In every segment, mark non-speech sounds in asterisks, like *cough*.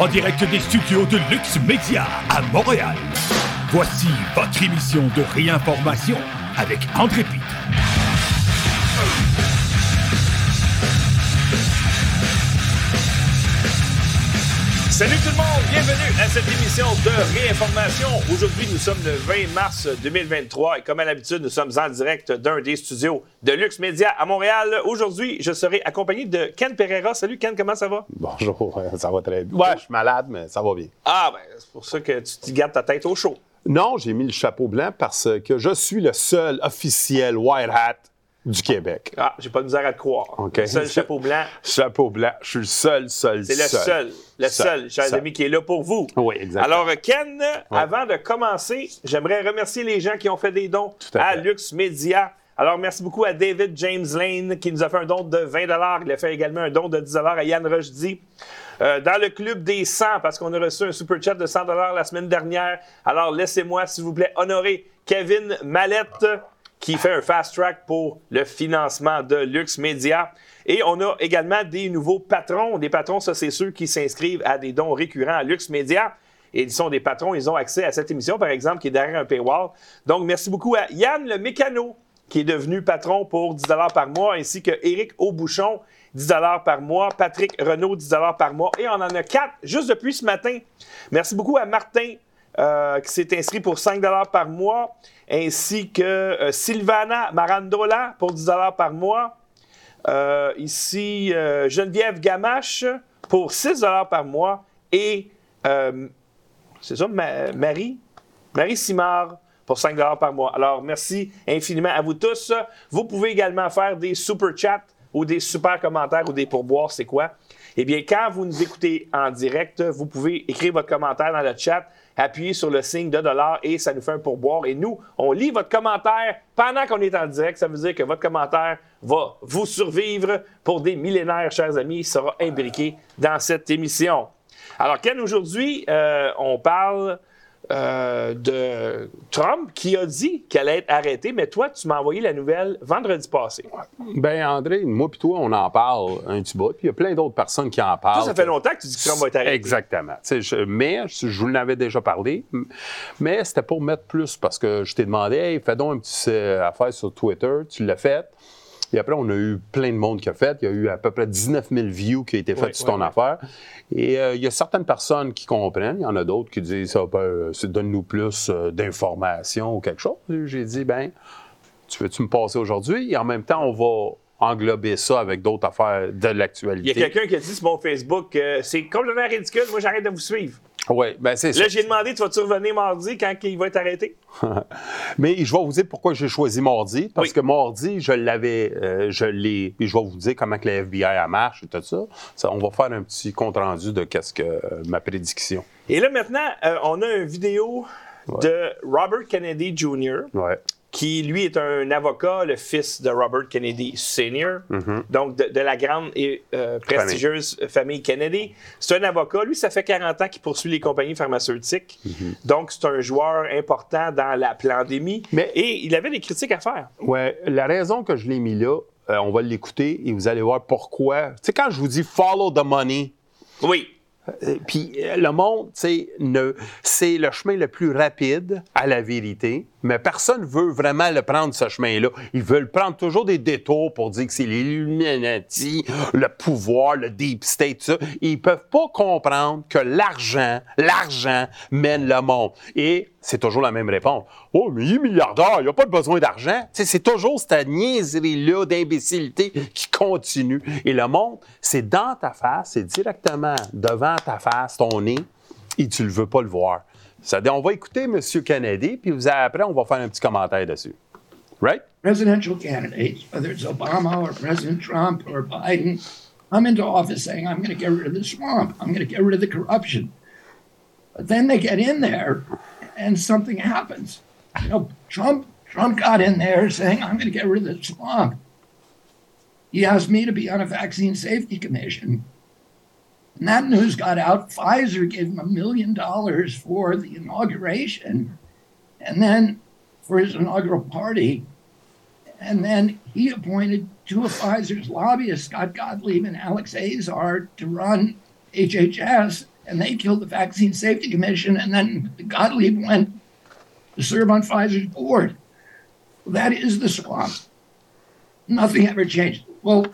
en direct des studios de Lux Media à Montréal. Voici votre émission de réinformation avec André Pitre. Salut tout le monde, bienvenue à cette émission de réinformation. Aujourd'hui, nous sommes le 20 mars 2023 et comme à l'habitude, nous sommes en direct d'un des studios de Lux Media à Montréal. Aujourd'hui, je serai accompagné de Ken Pereira. Salut Ken, comment ça va? Bonjour, *laughs* ça va très bien. Ouais, je suis malade, mais ça va bien. Ah, ben, c'est pour ça que tu te gardes ta tête au chaud. Non, j'ai mis le chapeau blanc parce que je suis le seul officiel White Hat du Québec. Ah, j'ai pas de misère à te croire. OK. Seul chapeau blanc. Chapeau blanc, je suis le seul, seul, C'est le seul, le seul, chers seul. amis, qui est là pour vous. Oui, exactement. Alors, Ken, avant de commencer, j'aimerais remercier les gens qui ont fait des dons Tout à. Lux Media. Alors, merci beaucoup à David James Lane qui nous a fait un don de 20 Il a fait également un don de 10 à Yann Rochdy. Euh, dans le club des 100, parce qu'on a reçu un super chat de 100 la semaine dernière. Alors, laissez-moi, s'il vous plaît, honorer Kevin Mallette, qui fait un fast track pour le financement de Lux Media. Et on a également des nouveaux patrons. Des patrons, ça, c'est ceux qui s'inscrivent à des dons récurrents à Lux Media. Et ils sont des patrons, ils ont accès à cette émission, par exemple, qui est derrière un paywall. Donc, merci beaucoup à Yann le mécano, qui est devenu patron pour 10 par mois, ainsi que Éric Aubouchon, 10 par mois, Patrick Renault, 10 par mois. Et on en a quatre juste depuis ce matin. Merci beaucoup à Martin, euh, qui s'est inscrit pour 5 par mois, ainsi que euh, Sylvana Marandola pour 10 par mois. Euh, ici, euh, Geneviève Gamache pour 6 par mois. Et, c'est ça, Ma- Marie? Marie Simard pour 5 par mois. Alors, merci infiniment à vous tous. Vous pouvez également faire des super chats ou des super commentaires ou des pourboires, c'est quoi? Eh bien, quand vous nous écoutez en direct, vous pouvez écrire votre commentaire dans le chat, appuyer sur le signe de dollar et ça nous fait un pourboire. Et nous, on lit votre commentaire pendant qu'on est en direct. Ça veut dire que votre commentaire va vous survivre pour des millénaires, chers amis. Il sera imbriqué dans cette émission. Alors, Ken, aujourd'hui, euh, on parle euh, de Trump qui a dit qu'elle allait être arrêtée, mais toi, tu m'as envoyé la nouvelle vendredi passé. Ben André, moi puis toi, on en parle un petit bout, puis il y a plein d'autres personnes qui en parlent. Ça, ça fait longtemps que tu dis que Trump va être arrêté. Exactement. Je- mais je, je vous l'avais déjà parlé, mais c'était pour mettre plus parce que je t'ai demandé, hey, fais donc un petit euh, affaire sur Twitter, tu l'as fait. Et après, on a eu plein de monde qui a fait. Il y a eu à peu près 19 000 views qui ont été faites Oui, sur ton oui. affaire. Et euh, il y a certaines personnes qui comprennent. Il y en a d'autres qui disent, ça, ben, euh, donne-nous plus euh, d'informations ou quelque chose. J'ai dit, ben, tu veux-tu me passer aujourd'hui? Et en même temps, on va englober ça avec d'autres affaires de Il y a l'actualité. quelqu'un qui a dit sur mon Facebook euh, c'est complètement ridicule, moi j'arrête de vous suivre. Oui, ben c'est ça. Là, j'ai demandé tu vas-tu revenir mardi quand il va être arrêté? *laughs* Mais je vais vous dire pourquoi j'ai choisi mardi. Parce Oui. que mardi, je l'avais, euh, je l'ai, je vais vous dire comment que la FBI marche et tout ça. Ça, On va faire un petit compte rendu de qu'est-ce que euh, ma prédiction. Et là, maintenant, euh, on a une vidéo de Robert Kennedy Jr., Ouais. Qui, lui, est un avocat, le fils de Robert Kennedy Sr., Mm-hmm. donc de, de la grande et euh, prestigieuse famille. Kennedy. C'est un avocat. Lui, ça fait 40 ans qu'il poursuit les compagnies pharmaceutiques. Mm-hmm. Donc, c'est un joueur important dans la pandémie. Mais- Et il avait des critiques à faire. Ouais. La raison que je l'ai mis là, euh, on va l'écouter et vous allez voir pourquoi. Tu sais, quand je vous dis follow the money, Oui. Euh, Puis le monde, tu sais, ne- c'est le chemin le plus rapide à la vérité, mais personne veut vraiment le prendre, ce chemin-là. Ils veulent prendre toujours des détours pour dire que c'est les Illuminati, le pouvoir, le deep state, tout ça. Ils peuvent pas comprendre que l'argent, l'argent mène le monde. Et c'est toujours la même réponse. Oh, mais il est milliardaire, il n'a pas besoin d'argent. C'est toujours cette niaiserie-là d'imbécilité qui continue. Et le monde, c'est dans ta face, c'est directement devant ta face, ton nez, et tu ne veux pas le voir. Ça on va écouter M. Kennedy, puis vous, après, on va faire un petit commentaire dessus. Right? presidential candidates, whether it's Obama or President Trump or Biden, come into office saying, I'm going to get rid of the swamp, I'm going to get rid of the corruption. But then they get in there and something happens. You know, Trump Trump got in there saying, I'm going to get rid of the swamp. He asked me to be on a vaccine safety commission. And that news got out. Pfizer gave him a million dollars for the inauguration. And then for his inaugural party, and then he appointed two of Pfizer's lobbyists, Scott Gottlieb and Alex Azar, to run HHS and they killed the Vaccine Safety Commission, and then Gottlieb went to serve on Pfizer's board. Well, that is the swamp. Nothing ever changed. Well,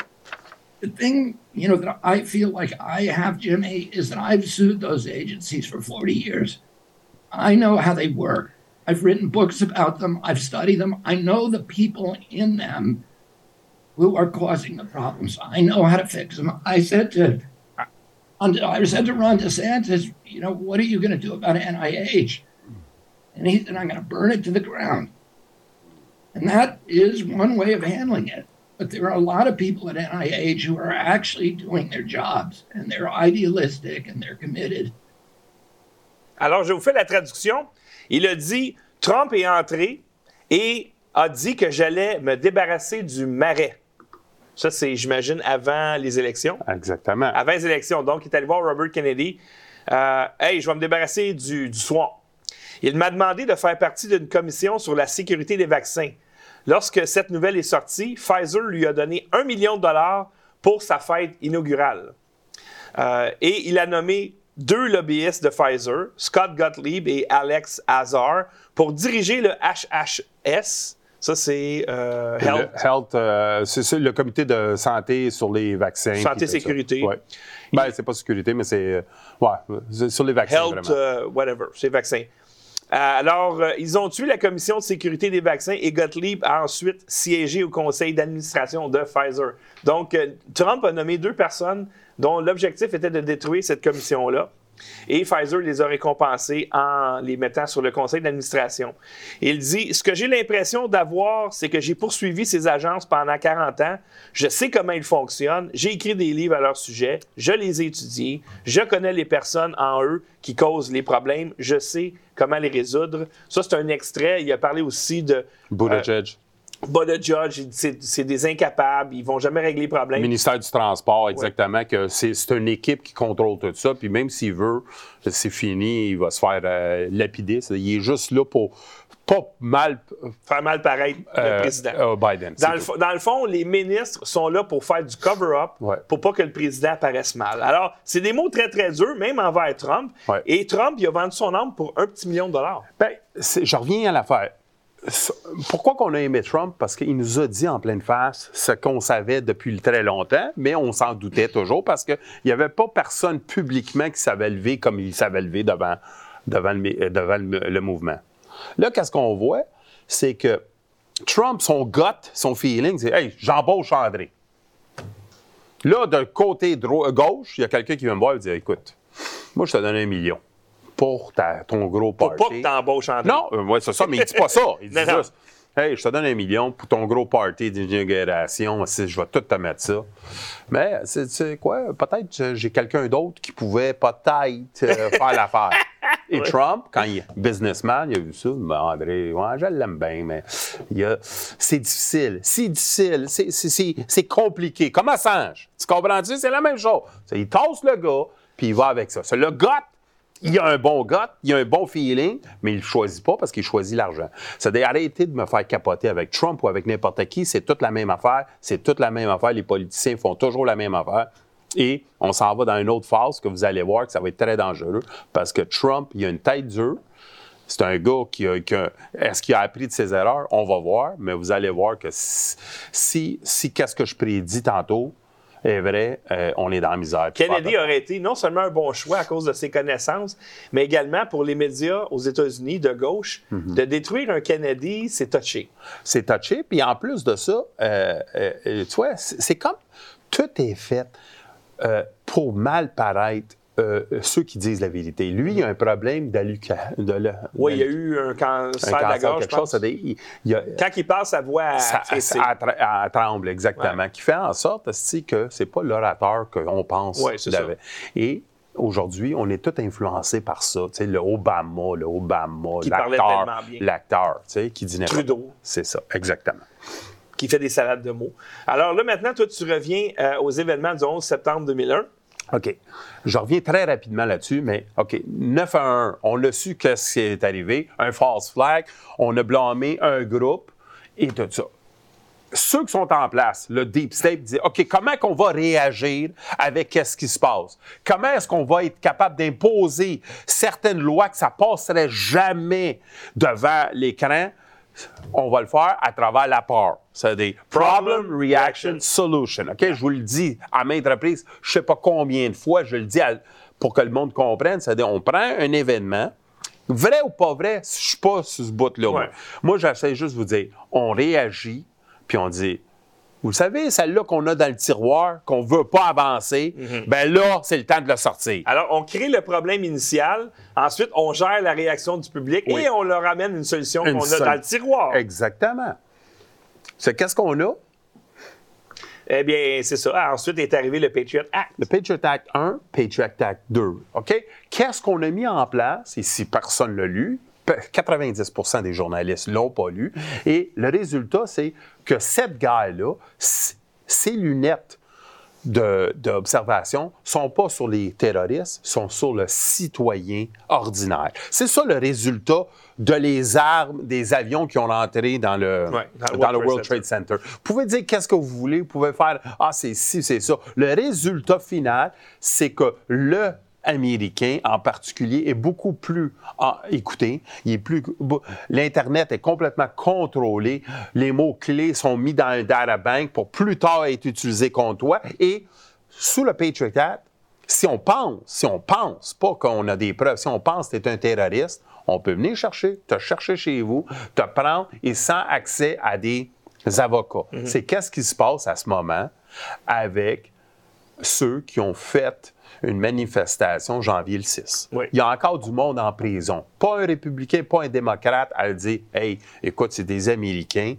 the thing, you know, that I feel like I have, Jimmy, is that I've sued those agencies for 40 years. I know how they work. I've written books about them. I've studied them. I know the people in them who are causing the problems. I know how to fix them. I said to I said to Ron DeSantis, you know, what are you going to do about NIH? And he said, I'm going to burn it to the ground. And that is one way of handling it. But there are a lot of people at NIH who are actually doing their jobs and they're idealistic and they're committed. Alors, je vous fais la traduction. Il a dit Trump est entré et a dit que j'allais me débarrasser du marais. Ça, c'est, j'imagine, avant les élections. Exactement. Avant les élections. Donc, il est allé voir Robert Kennedy. Euh, hey, je vais me débarrasser du, du swamp. Il m'a demandé de faire partie d'une commission sur la sécurité des vaccins. Lorsque cette nouvelle est sortie, Pfizer lui a donné un million de dollars pour sa fête inaugurale. Euh, et il a nommé deux lobbyistes de Pfizer, Scott Gottlieb et Alex Azar, pour diriger le HHS, ça, c'est euh, Health. Le, health euh, c'est le comité de santé sur les vaccins. Santé sécurité. Ouais. Ben, c'est pas sécurité, mais c'est ouais, sur les vaccins. Health, euh, whatever, c'est vaccins. Alors, ils ont tué la commission de sécurité des vaccins et Gottlieb a ensuite siégé au conseil d'administration de Pfizer. Donc, Trump a nommé deux personnes dont l'objectif était de détruire cette commission-là. Et Pfizer les a récompensés en les mettant sur le conseil d'administration. Il dit Ce que j'ai l'impression d'avoir, c'est que j'ai poursuivi ces agences pendant 40 ans. Je sais comment ils fonctionnent. J'ai écrit des livres à leur sujet. Je les ai étudiés. Je connais les personnes en eux qui causent les problèmes. Je sais comment les résoudre. Ça, c'est un extrait. Il a parlé aussi de. Buttigieg. Bas de judge, c'est des incapables, ils vont jamais régler les problèmes. Ministère du Transport, exactement, que c'est une équipe qui contrôle tout ça, puis même s'il veut, c'est fini, il va se faire euh, lapider. Il est juste là pour pas mal. Faire mal pareil, le euh, président. Euh, Biden. Dans le, dans le, fond, les ministres sont là pour faire du cover-up pour pas que le président paraisse mal. Alors, c'est des mots très, très durs, même envers Trump. Et Trump, il a vendu son âme pour un petit million de dollars. Bien, je reviens à l'affaire pourquoi qu'on a aimé Trump? Parce qu'il nous a dit en pleine face ce qu'on savait depuis très longtemps, mais on s'en doutait toujours parce qu'il n'y avait pas personne publiquement qui savait lever comme il savait lever devant, devant, le, mouvement. Là, qu'est-ce qu'on voit? C'est que Trump, son gut, son feeling, c'est Hey, j'embauche André. Là, d'un côté gauche, il y a quelqu'un qui vient me voir et dit Écoute, moi, je te donne un million pour ton gros party. Pour pas que t'embauches en Non, euh, ouais, c'est ça, mais il dit pas ça. Il *laughs* dit juste, Hey, je te donne un million pour ton gros party d'inauguration, je vais tout te mettre ça. Mais, c'est quoi, peut-être j'ai quelqu'un d'autre qui pouvait peut-être euh, *laughs* faire l'affaire. Et Trump, quand il est businessman, il a vu ça, ben André, ouais, je l'aime bien, mais c'est difficile, c'est difficile, c'est compliqué. Comme Assange, tu comprends-tu? C'est la même chose. Il tasse le gars, puis il va avec ça. C'est le gars il a un bon gut, il a un bon feeling, mais il ne choisit pas parce qu'il choisit l'argent. C'est arrêter de me faire capoter avec Trump ou avec n'importe qui, c'est toute la même affaire, c'est toute la même affaire. Les politiciens font toujours la même affaire. Et on s'en va dans une autre phase que vous allez voir que ça va être très dangereux parce que Trump, il a une tête dure. C'est un gars qui a. Est-ce qu'il a appris de ses erreurs? On va voir, mais vous allez voir que si, si qu'est-ce que je prédis tantôt, est vrai, euh, on est dans la misère. Kennedy aurait été non seulement un bon choix à cause de ses connaissances, mais également pour les médias aux États-Unis de gauche, mhm. de détruire un Kennedy, c'est touché. C'est touché, puis en plus de ça, euh, euh, tu vois, c'est comme tout est fait pour mal paraître euh, ceux qui disent la vérité. Lui, il a un problème d'allucation. Oui, il y a eu un cancer, de la gorge. Quelque chose, Quand il parle, sa voix ça, à, tremble, exactement. Qui fait en sorte que c'est pas l'orateur qu'on pense ouais, qu'il avait. Et aujourd'hui, on est tout influencé par ça. Tu sais, le Obama, le Obama, l'acteur, l'acteur, tu sais, qui dit Trudeau. C'est ça, exactement qui fait des salades de mots. Alors là, maintenant, toi, tu reviens euh, aux événements du 11 septembre 2001. OK. Je reviens très rapidement là-dessus, mais OK. 9 à 1, on a su qu'est-ce qui est arrivé. Un false flag. On a blâmé un groupe et tout ça. ceux qui sont en place, le Deep State, dit OK, comment qu'on va réagir avec ce qui se passe? Comment est-ce qu'on va être capable d'imposer certaines lois que ça passerait jamais devant l'écran? On va le faire à travers la peur. C'est des Problem Reaction Solution. OK? Je vous le dis à maintes reprises, je ne sais pas combien de fois, je le dis pour que le monde comprenne. C'est-à-dire, on prend un événement, vrai ou pas vrai, je ne suis pas sur ce bout-là. Ouais. Moi, j'essaie juste de vous dire, on réagit, puis on dit, vous savez, celle-là qu'on a dans le tiroir, qu'on ne veut pas avancer, ben là, c'est le temps de le sortir. Alors, on crée le problème initial. Ensuite, on gère la réaction du public Oui. et on leur amène une solution qu'on a dans le tiroir. Exactement. C'est qu'est-ce qu'on a? Eh bien, c'est ça. Ah, Ensuite est arrivé le Patriot Act. Le Patriot Act 1, Patriot Act 2. OK? Qu'est-ce qu'on a mis en place? Et si personne ne l'a lu, 90% des journalistes ne l'ont pas lu. Et le résultat, c'est que cette guerre-là, c- ses lunettes d'observation sont pas sur les terroristes, sont sur le citoyen ordinaire. C'est ça le résultat de les armes des avions qui ont rentré dans le, Ouais, dans le World Trade Center. Vous pouvez dire qu'est-ce que vous voulez, vous pouvez faire ah c'est ci, c'est ça. Le résultat final, c'est que le américain en particulier est beaucoup plus ah, écouté, il est plus bo- l'internet est complètement contrôlé, les mots clés sont mis dans un data bank pour plus tard être utilisés contre toi et sous le Patriot Act, si on pense, si on pense pas qu'on a des preuves, si on pense que tu es un terroriste, on peut venir chercher, te chercher chez vous, te prendre et sans accès à des avocats. C'est qu'est-ce qui se passe à ce moment avec ceux qui ont fait une manifestation janvier le 6. Oui. Il y a encore du monde en prison. Pas un républicain, pas un démocrate à dire Hey, écoute, c'est des Américains.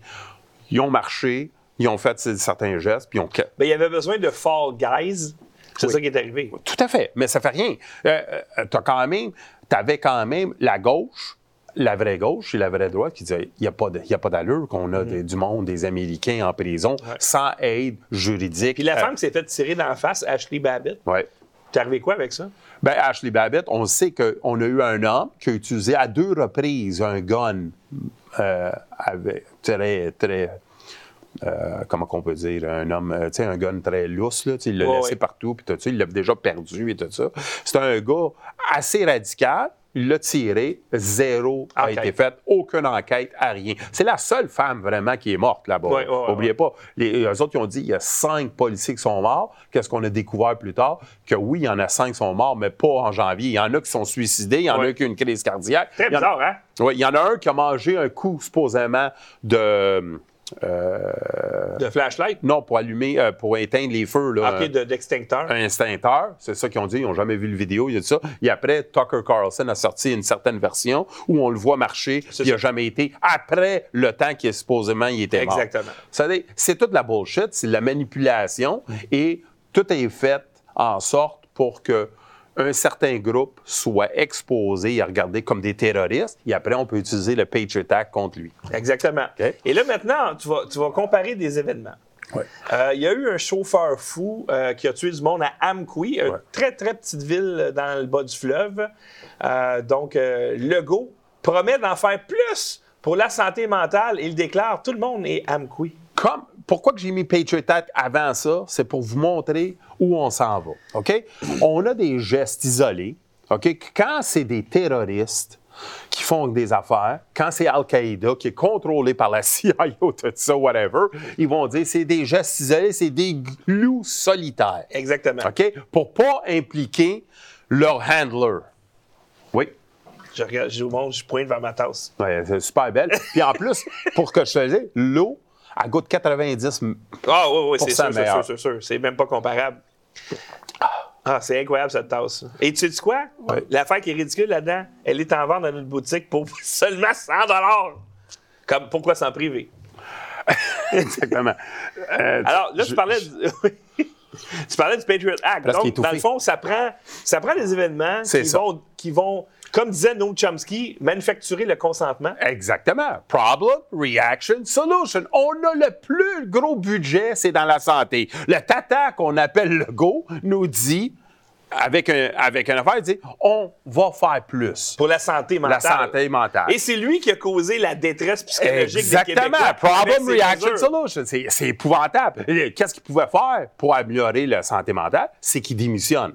Ils ont marché, ils ont fait certains gestes, puis ils ont. Ben, il y avait besoin de Fall Guys. C'est Oui. ça qui est arrivé. Tout à fait, mais ça fait rien. Euh, euh, t'as quand même, t'avais quand même la gauche, la vraie gauche et la vraie droite qui disaient il n'y a pas d'allure qu'on a des- du monde, des Américains en prison sans aide juridique. Puis la Euh, femme qui s'est fait tirer dans la face, Ashley Babbitt, ouais. T'es arrivé quoi avec ça? Ben, Ashley Babbitt, on sait qu'on a eu un homme qui a utilisé à deux reprises un gun euh, avec très, très. euh, comment qu'on peut dire, un homme, euh, tu sais, un gun très lousse, là, il l'a laissé partout, puis tout ça, il l'a déjà perdu et tout ça. C'est un gars assez radical, il l'a tiré, zéro a Enquête. été fait, aucune enquête, à rien. C'est la seule femme vraiment qui est morte là-bas. Oubliez pas, les, eux autres, ils ont dit il y a cinq policiers qui sont morts. Qu'est-ce qu'on a découvert plus tard? Que oui, il y en a cinq qui sont morts, mais pas en janvier. Il y en a qui sont suicidés, il y en a qui ont une crise cardiaque. Très en bizarre, hein? Oui, il y en a un qui a mangé un coup, supposément, de. Euh, De flashlight? non, pour allumer, euh, pour éteindre les feux. Là, OK, de- d'extincteur. un extincteur, c'est ça qu'ils ont dit, ils n'ont jamais vu le vidéo, il y a de ça. Et après, Tucker Carlson a sorti une certaine version où on le voit marcher, il n'a jamais été après le temps qui est supposément il était mort. Exactement. C'est toute la bullshit, c'est la manipulation et tout est fait en sorte pour que un certain groupe soit exposé et regardé comme des terroristes, et après, on peut utiliser le Patriot Act contre lui. Exactement. Et là, maintenant, tu vas, tu vas comparer des événements. Euh, Il y a eu un chauffeur fou euh, qui a tué du monde à Amqui, une très, très petite ville dans le bas du fleuve. Euh, donc, Legault promet d'en faire plus pour la santé mentale. Il déclare tout le monde est Amqui. Comme, pourquoi que j'ai mis Patriot Act avant ça? C'est pour vous montrer où on s'en va. OK? On a des gestes isolés. OK? Quand c'est des terroristes qui font des affaires, quand c'est Al-Qaïda qui est contrôlé par la *laughs* CIA ou tout ça, whatever, ils vont dire c'est des gestes isolés, c'est des glous solitaires. Exactement. OK? Pour pas impliquer leur handler. Oui? Je regarde, je vous montre, je pointe vers ma tasse. Ouais, c'est super belle. Puis en plus, pour que je te dise, l'eau, elle goûte 90 Ah oui, oui, c'est sûr, sûr, c'est sûr. C'est même pas comparable. Ah, c'est incroyable cette tasse. Et tu sais quoi? Ouais. L'affaire qui est ridicule là-dedans, elle est en vente dans notre boutique pour *laughs* seulement 100 Comme pourquoi s'en priver? *laughs* Exactement. Euh, Alors là, je- tu parlais du... *laughs* tu parlais du Patriot Act. Presque Donc, dans le fond, ça prend, ça prend des événements vont, qui vont, comme disait Noam Chomsky, manufacturer le consentement. Exactement. Problem, reaction, solution. On a le plus gros budget, c'est dans la santé. Le tata qu'on appelle le go nous dit avec, un, avec une affaire, il dit on va faire plus. Pour la santé mentale. La santé mentale. Et c'est lui qui a causé la détresse psychologique des Exactement. Québécois. Problem reaction solution. C'est épouvantable. Qu'est-ce qu'il pouvait faire pour améliorer la santé mentale? C'est qu'il démissionne.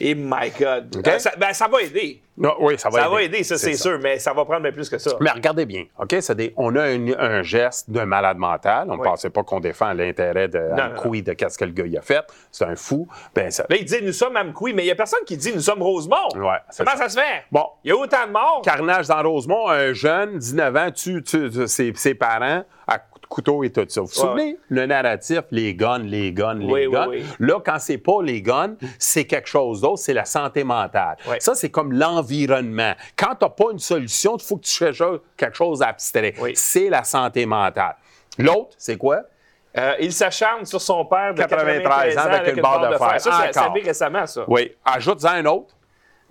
Et my God. Euh, ça, ben, ça va aider. Non, oui, ça va Ça aider. va aider, ça, c'est sûr, mais ça va prendre bien plus que ça. Mais regardez bien, OK? Des- on a un, un geste d'un malade mental. On ne Oui. pensait pas qu'on défend l'intérêt de Amqui, de qu'est-ce que le gars il a fait. C'est un fou. Ben, ça, Là, il dit nous sommes Amqui, mais il n'y a personne qui dit nous sommes Rosemont. Ouais, Comment ça. ça. se fait? Bon. Il y a autant de morts. carnage dans Rosemont, un jeune, 19 ans, tue, tue- tue ses, ses parents à couteau et tout ça. Vous vous souvenez? Le narratif, les guns, les guns, les Oui, guns? oui. Là, quand c'est pas les guns, c'est quelque chose d'autre, c'est la santé mentale. Ça, c'est comme l'environnement. Quand tu n'as pas une solution, il faut que tu cherches quelque chose d'abstrait. C'est la santé mentale. L'autre, c'est quoi? Euh, il s'acharne sur son père de 93, 93 ans avec une barre de fer. Ça, récemment, ça. Oui. Ajoute-en un autre.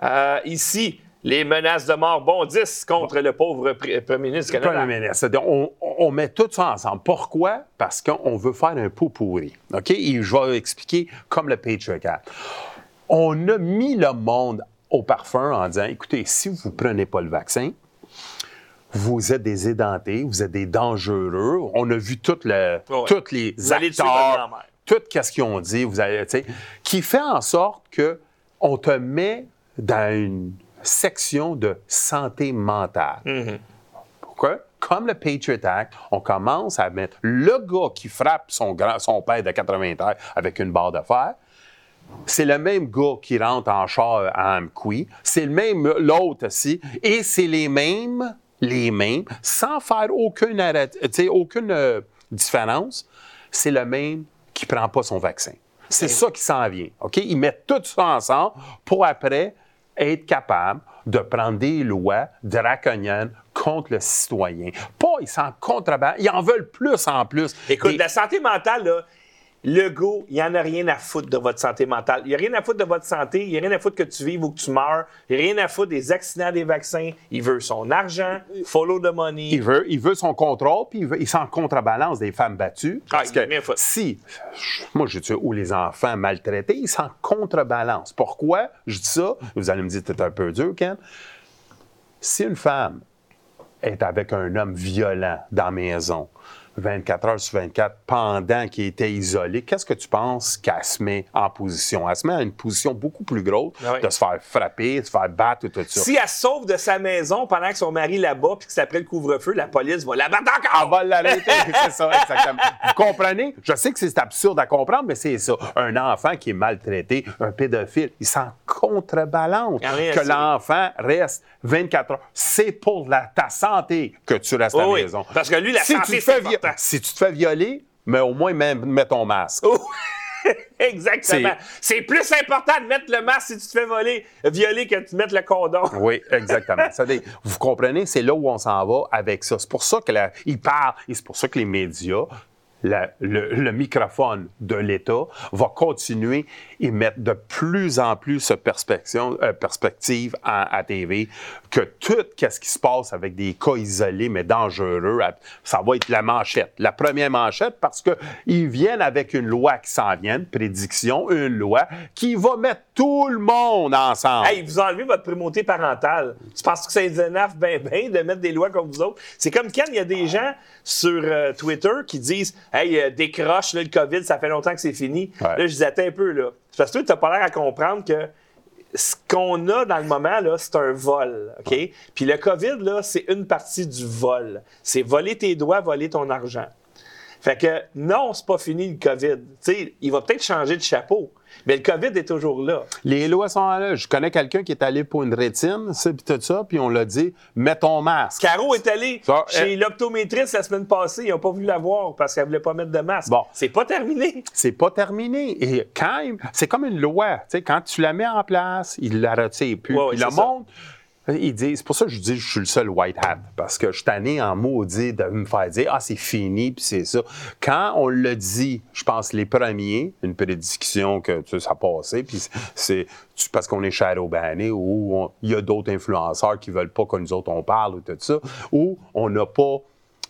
Euh, ici, les menaces de mort bondissent contre le pauvre pr- premier ministre du Canada. Premier ministre. On, on met tout ça ensemble. Pourquoi? Parce qu'on veut faire un pot pourri. OK? Et je vais expliquer comme le Patriot Act. On a mis le monde au parfum en disant, écoutez, si vous ne prenez pas le vaccin, vous êtes des édentés, vous êtes des dangereux. On a vu tout le, Ouais. tous les Vous acteurs, tout ce qu'ils ont dit, vous allez, qui fait en sorte que on te met dans une section de santé mentale. Mm-hmm. Pourquoi? Comme le Patriot Act, on commence à mettre le gars qui frappe son, grand, son père de 80 ans avec une barre de fer. C'est le même gars qui rentre en char à Amqui. C'est le même l'autre aussi. Et c'est les mêmes, les mêmes, sans faire aucune, aucune euh, différence. C'est le même qui prend pas son vaccin. C'est ça qui s'en vient. OK? Ils mettent tout ça ensemble pour après être capable de prendre des lois draconiennes contre le citoyen. Pas, ils s'en contrebandent. Ils en veulent plus en plus. Écoute, la santé mentale, là, le go, il n'y en a rien à foutre de votre santé mentale. Il n'y a rien à foutre de votre santé. Il n'y a rien à foutre que tu vives ou que tu meurs. Il n'y a rien à foutre des accidents des vaccins. Il veut son argent, follow the money. Il veut, il veut son contrôle, puis il, veut- il s'en contrebalance des femmes battues. Parce Ah, il est que si, moi je dis, ou les enfants maltraités, ils s'en contrebalancent. Pourquoi? Je dis ça? Vous allez me dire, c'est un peu dur, Ken. Si une femme est avec un homme violent dans la maison, 24 heures sur 24, pendant qu'il était isolé, qu'est-ce que tu penses qu'elle se met en position? Elle se met à une position beaucoup plus grosse Ah oui. de se faire frapper, de se faire battre et tout ça. Si elle sauve de sa maison pendant que son mari là-bas, puis que c'est après le couvre-feu, la police va la battre Elle encore. va l'arrêter. *laughs* c'est ça, exactement. Vous comprenez? Je sais que c'est absurde à comprendre, mais c'est ça. Un enfant qui est maltraité, un pédophile, il s'en contrebalance. Y a rien à Que l'enfant reste 24 heures. C'est pour la- ta santé que tu restes à la Oui, maison. Parce que lui, la si santé, tu te fais vi-. Si tu te fais violer, mais au moins, même, mets ton masque. Oh, *laughs* Exactement. C'est plus important de mettre le masque si tu te fais voler, violer que de mettre le condom. *laughs* Oui, exactement. Vous comprenez, c'est là où on s'en va avec ça. C'est pour ça qu'il parle et c'est pour ça que les médias, le, microphone de l'État va continuer et mettre de plus en plus ce perspective, euh, perspective à, à TV que tout ce qui se passe avec des cas isolés mais dangereux, ça va être la manchette. La première manchette parce qu'ils viennent avec une loi qui s'en vient, prédiction, une loi qui va mettre tout le monde ensemble. Hey, vous enlevez votre primauté parentale. Tu penses que les énerve bien, bien de mettre des lois comme vous autres? C'est comme quand il y a des gens sur euh, Twitter qui disent Hey, euh, décroche, là, le COVID, ça fait longtemps que c'est fini. Ouais. Là, je disais, un peu, là. Parce que toi, tu n'as pas l'air à comprendre que ce qu'on a dans le moment, là, c'est un vol, OK? Puis le COVID, là, c'est une partie du vol. C'est voler tes doigts, voler ton argent. Fait que non, c'est pas fini le COVID. Tu sais, il va peut-être changer de chapeau, mais le COVID est toujours là. Les lois sont là. Je connais quelqu'un qui est allé pour une rétine, ça, puis tout ça, puis on l'a dit, mets ton masque. Caro est allée Ça, chez l'optométriste la semaine passée. Ils n'ont pas voulu la voir parce qu'elle voulait pas mettre de masque. Bon. C'est pas terminé. C'est pas terminé. Et quand même, c'est comme une loi. Tu sais, quand tu la mets en place, il la retire plus. Ouais, le c'est ça. C'est pour ça que je dis que je suis le seul white hat. Parce que je suis tanné en maudit de me faire dire, ah, c'est fini, puis c'est ça. Quand on le dit, je pense les premiers, une prédiction que tu sais, ça passait, puis c'est parce qu'on est shadow banné ou il y a d'autres influenceurs qui veulent pas que nous autres on parle ou tout ça, ou on n'a pas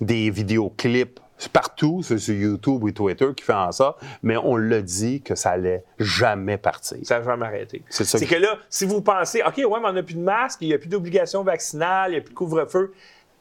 des vidéoclips c'est partout, c'est sur YouTube ou Twitter qui fait en ça, mais on l'a dit que ça allait jamais partir. Ça va jamais arrêter. C'est ça C'est que- que là, si vous pensez, OK, ouais, mais on n'a plus de masque, il n'y a plus d'obligation vaccinale, il n'y a plus de couvre-feu,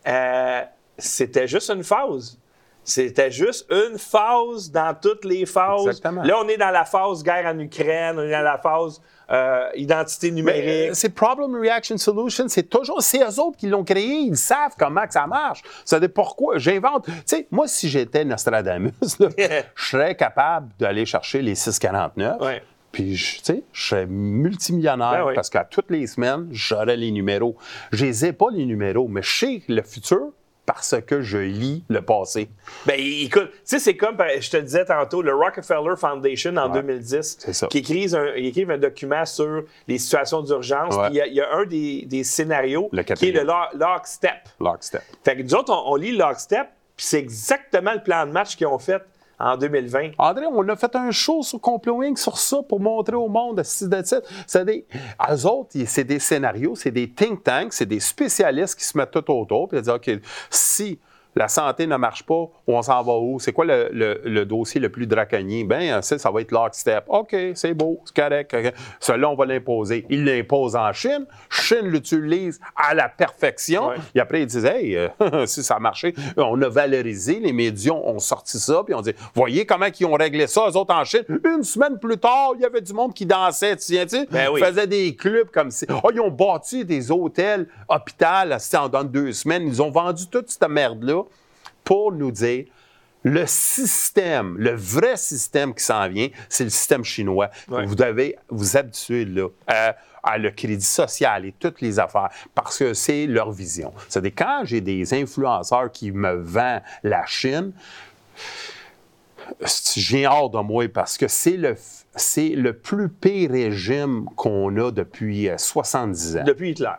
euh, c'était juste une phase. C'était juste une phase dans toutes les phases. Exactement. Là, on est dans la phase guerre en Ukraine, on est dans la phase euh, identité numérique. euh, c'est Problem Reaction Solution, c'est toujours, c'est eux autres qui l'ont créé, ils savent comment que ça marche. Ça dit pourquoi, j'invente. Tu sais, moi, si j'étais Nostradamus, là, *laughs* je serais capable d'aller chercher les 649. Ouais. Puis, je- tu sais, je serais multimillionnaire Ben oui. parce qu'à toutes les semaines, j'aurais les numéros. Je les ai pas, les numéros, mais je sais le futur parce que je lis le passé. Ben, écoute, tu sais, c'est comme, je te disais tantôt, le Rockefeller Foundation en Ouais, 2010, c'est ça. qui écrivent un, un document sur les situations d'urgence. Ouais. Il y, a- il y a un des, des scénarios qui est le lock- lockstep. Lockstep. Fait que nous autres, on, on lit Lockstep, puis c'est exactement le plan de match qu'ils ont fait en 2020. André, on a fait un show sur Complot Inc. sur ça pour montrer au monde à 6 de 7. C'est des, eux autres, c'est des scénarios, c'est des think tanks, c'est des spécialistes qui se mettent tout autour et disent, OK, si la santé ne marche pas, on s'en va où? C'est quoi le, le- le dossier le plus draconien? Ben, ça, ça va être lockstep. OK, c'est beau, c'est correct. Celui-là, on va l'imposer. Ils l'imposent en Chine. Chine l'utilise à la perfection. Ouais. Et après, ils disent, hey, euh, *laughs* si ça a marché, on a valorisé, les médias ont sorti ça, puis on dit, voyez comment ils ont réglé ça, eux autres en Chine. Une semaine plus tard, il y avait du monde qui dansait, tu sais, tu Ben oui. faisait des clubs comme si. Oh, ils ont bâti des hôtels, hôpitaux, c'était en dans deux semaines. Ils ont vendu toute cette merde-là pour nous dire. Le système, le vrai système qui s'en vient, c'est le système chinois. Ouais. Vous devez vous habituer là, à, à le crédit social et toutes les affaires parce que c'est leur vision. C'est-à-dire, quand j'ai des influenceurs qui me vendent la Chine, j'ai hors de moi parce que c'est le, c'est le plus pire régime qu'on a depuis euh, 70 ans. Depuis Hitler.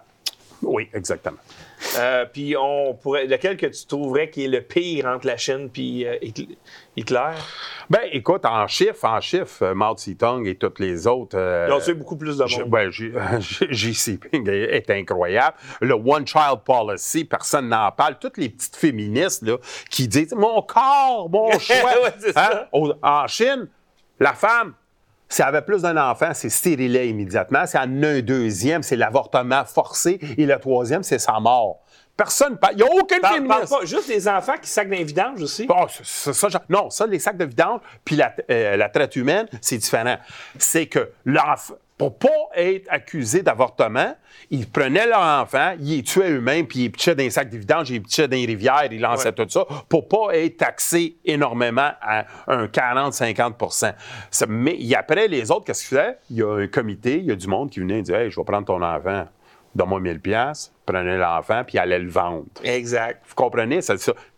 Oui, exactement. Euh, puis on pourrait. Lequel que tu trouverais qui est le pire entre la Chine puis euh, Hitl- Hitler? Ben, écoute, en chiffres, en chiffres, euh, Mao Zedong et toutes les autres. euh, Ils ont tué beaucoup plus de monde. ben, JC *laughs* Ping *laughs* est incroyable. Le One Child Policy, personne n'en parle. Toutes les petites féministes là, qui disent Mon corps, mon *laughs* choix. Hein? Ouais, en Chine, la femme, si elle avait plus d'un enfant, c'est stérilé immédiatement. Si elle en a un deuxième, c'est l'avortement forcé. Et le troisième, c'est sa mort. Personne parle. Il n'y a aucun Parle, parle féministe. pas juste des enfants qui sacent dans les vidanges aussi? Ah, ça, non, ça, les sacs de vidange, puis la, euh, la traite humaine, c'est différent. C'est que l'enfant, pour pas être accusé d'avortement, ils prenaient leur enfant, ils les tuaient eux-mêmes, puis ils les pitchaient dans les sacs de vidange, ils les pitchaient dans les rivières, ils lançaient Ouais. tout ça, pour pas être taxé énormément à un 40-50 Ça- Mais et après, les autres, qu'est-ce qu'ils faisaient? Il y a un comité, il y a du monde qui venait et disait Hey, je vais prendre ton enfant, donne-moi 1000 pièces prenez l'enfant, puis allait le vendre. Exact. Vous comprenez? Ça.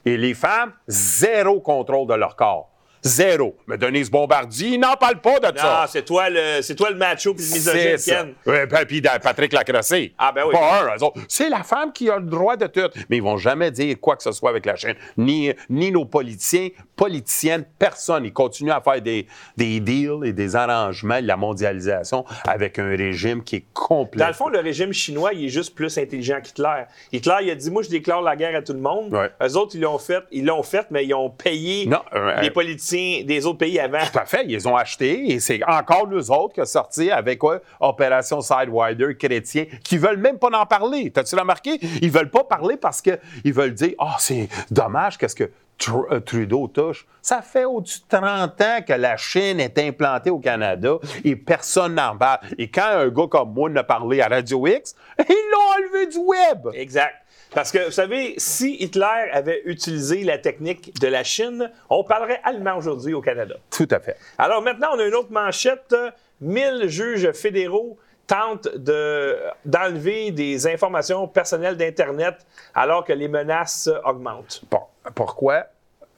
Et les femmes, zéro contrôle de leur corps. Zéro. Mais Denise Bombardier, il n'en parle pas de Non, ça. c'est toi le c'est toi le macho puis le misogyne. Ken. Ouais, ben, puis Patrick Lacrossé. Ah, ben oui. Pas un, eux autres. C'est la femme qui a le droit de tout. Mais ils vont jamais dire quoi que ce soit avec la chaîne. Ni, ni nos politiciens, politiciennes, personne. Ils continuent à faire des, des deals et des arrangements, de la mondialisation, avec un régime qui est complet. Dans le fond, le régime chinois, il est juste plus intelligent qu'Hitler. Hitler, il a dit Moi, je déclare la guerre à tout le monde. Ouais. Eux autres, ils l'ont fait, ils l'ont fait, mais ils ont payé Non, euh, les euh, des autres pays avant. Tout à fait, ils les ont achetés et c'est encore nous autres qui ont sorti avec? Opération Sidewinder chrétien, qui veulent même pas en parler. T'as-tu remarqué? Ils veulent pas parler parce qu'ils veulent dire Ah, c'est dommage, qu'est-ce que euh, Trudeau touche. Ça fait au-dessus de 30 ans que la Chine est implantée au Canada et personne n'en parle. Et quand un gars comme moi ne parlait à Radio X, ils l'ont enlevé du web. Exact. Parce que, vous savez, si Hitler avait utilisé la technique de la Chine, on parlerait allemand aujourd'hui au Canada. Tout à fait. Alors maintenant, on a une autre manchette. 1000 juges fédéraux tentent de- d'enlever des informations personnelles d'Internet alors que les menaces augmentent. Bon, pourquoi,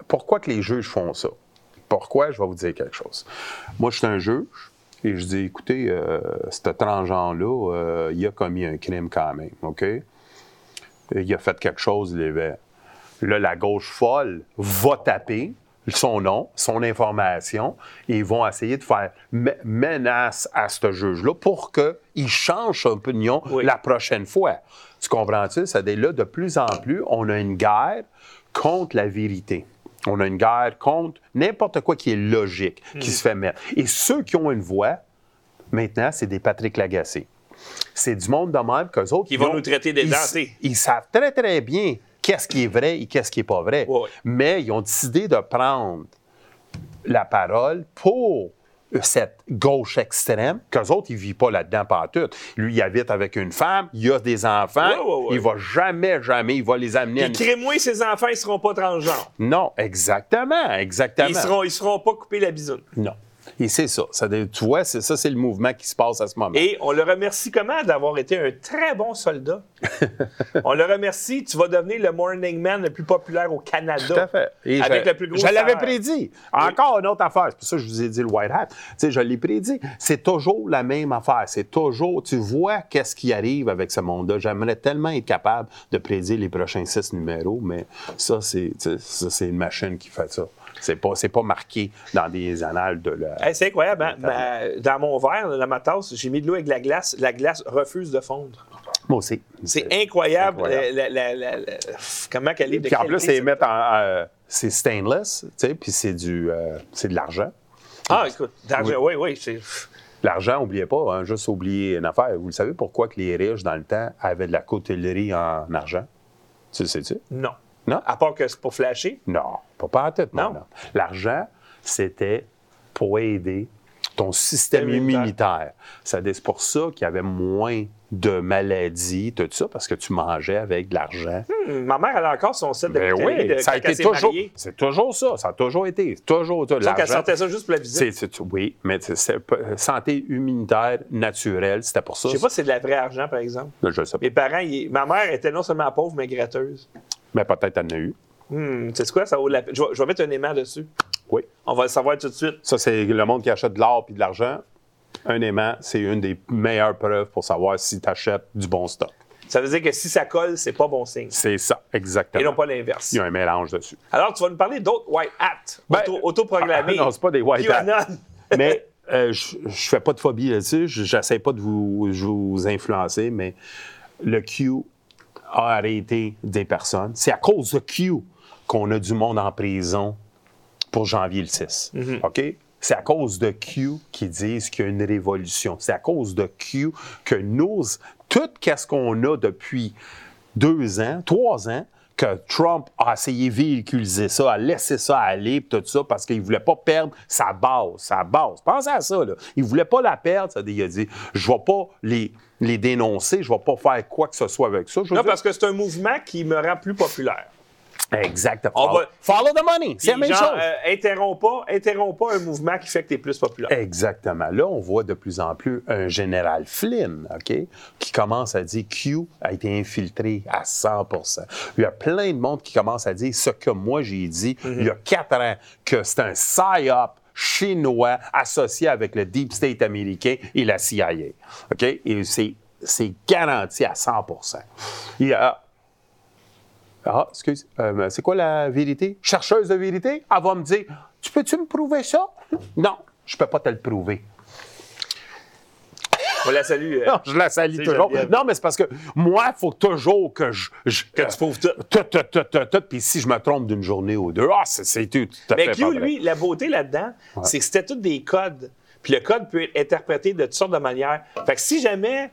pourquoi que les juges font ça? Pourquoi? Je vais vous dire quelque chose. Moi, je suis un juge et je dis, écoutez, euh, ce transgenre-là, euh, il a commis un crime quand même, OK? Il a fait quelque chose, il est- Là, la gauche folle va taper son nom, son information, et ils vont essayer de faire me- menace à ce juge-là pour qu'il change son opinion Oui. la prochaine fois. Tu comprends-tu? C'est là, de plus en plus, on a une guerre contre la vérité. On a une guerre contre n'importe quoi qui est logique, qui se fait mettre. Et ceux qui ont une voix, maintenant, c'est des Patrick Lagacé. C'est du monde de même qu'eux autres. Qui vont ils ont- nous traiter ils- d'édentés. Ils, savent très, très bien qu'est-ce qui est vrai et qu'est-ce qui n'est pas vrai. Mais ils ont décidé de prendre la parole pour cette gauche extrême, qu'eux autres, ils ne vivent pas là-dedans par tout. Lui, il habite avec une femme, il a des enfants, Ouais, ouais, ouais. il va jamais, jamais, il va les amener à... Puis crée-moi, ses enfants, ils seront pas transgenres. Non, exactement, exactement. Ils seront, ils seront pas coupés la bisoune. Non. Et c'est ça. ça. Tu vois, c'est ça, c'est le mouvement qui se passe à ce moment. Et on le remercie comment d'avoir été un très bon soldat? *laughs* on le remercie, tu vas devenir le morning man le plus populaire au Canada. Tout à fait. Et avec je, le plus gros Je l'avais prédit. Encore une autre affaire. C'est pour ça que je vous ai dit le white hat. Tu sais, je l'ai prédit. C'est toujours la même affaire. C'est toujours, tu vois qu'est-ce qui arrive avec ce monde-là. J'aimerais tellement être capable de prédire les prochains six numéros, mais ça, c'est une machine qui fait ça. C'est pas, pas marqué dans des annales de la. Hey, c'est incroyable. hein? Ma- dans mon verre, dans ma tasse, j'ai mis de l'eau avec de la glace. La glace refuse de fondre. Moi aussi. C'est incroyable, incroyable. la- la- la- la- comment qu'elle est de Puis en plus, qualité, c'est ça. mettre en, euh, c'est stainless, tu sais, puis c'est du, euh, c'est de l'argent. Ah, écoute, d'argent, oui, oui. L'argent, n'oubliez pas, hein, juste oublier une affaire. Vous le savez pourquoi que les riches, dans le temps, avaient de la cotellerie en argent? Tu le sais-tu? Non. Non? À part que c'est pour flasher? Non, pas pas en tête. Non, Non. L'argent, c'était pour aider ton système Immunitaire. C'est pour ça qu'il y avait moins de maladies, tout ça, parce que tu mangeais avec de l'argent. Hum, ma mère, elle a encore son set de Ben de oui, ça a été toujours. C'est toujours ça. Ça a toujours été. C'est Toujours ça. Qu'elle sortait ça juste pour la visite. oui, mais c'est- santé immunitaire naturelle, c'était pour ça. Je sais pas si c'est de la vraie argent, par exemple. Je sais pas. Mes parents, ils- ma mère était non seulement pauvre, mais gratteuse. Mais peut-être elle en a eu. Tu sais quoi, ça vaut la peine? Je vais, je vais mettre un aimant dessus. Oui. On va le savoir tout de suite. Ça, c'est le monde qui achète de l'or puis de l'argent. Un aimant, c'est une des meilleures preuves pour savoir si tu achètes du bon stock. Ça veut dire que si ça colle, c'est pas bon signe. C'est ça, exactement. Et non pas l'inverse. Il y a un mélange dessus. Alors, tu vas nous parler d'autres white hats, Ben, auto- autoproclamés. *laughs* ah, non, c'est pas des white hats. QAnon. *laughs* mais *laughs* euh, je ne fais pas de phobie là-dessus. Je n'essaie pas de vous, je vous influencer, mais le Q a arrêté des personnes. C'est à cause de Q qu'on a du monde en prison pour janvier le 6. OK? C'est à cause de Q qui disent qu'il y a une révolution. C'est à cause de Q que nous, tout ce qu'on a depuis deux ans, trois ans, que Trump a essayé de véhiculiser ça, a laissé ça aller, tout ça, parce qu'il ne voulait pas perdre sa base, sa base. Pensez à ça, là. Il ne voulait pas la perdre, ça, il a dit, je ne vais pas les, les dénoncer, je ne vais pas faire quoi que ce soit avec ça. Je Non, dire- parce que c'est un mouvement qui me rend plus populaire. Exactement. On va- Follow the money, c'est la même genre, chose. euh, interromps pas, interromps pas un mouvement qui fait que tu es plus populaire. Exactement. Là, on voit de plus en plus un général Flynn, OK, qui commence à dire Q a été infiltré à 100% Il y a plein de monde qui commence à dire ce que moi j'ai dit il y a quatre ans, que c'est un psy-op chinois associé avec le Deep State américain et la CIA. OK? Et c'est, garanti à 100% Il y a ah, excuse, euh, c'est quoi la vérité? Chercheuse de vérité? Elle va me dire, tu peux-tu me prouver ça? Non, je peux pas te le prouver. On la salue. euh, Non, je la salue toujours. Geneviève. Non, mais c'est parce que moi, il faut toujours que je. je- Que tu prouves tout. Tout, tout, tout, tout, tout. Puis si je me trompe d'une journée ou deux, ah, c'est, c'est tout, à Mais fait Q, lui, la beauté là-dedans, c'est que c'était tous des codes. Puis le code peut être interprété de toutes sortes de manières. Fait que si jamais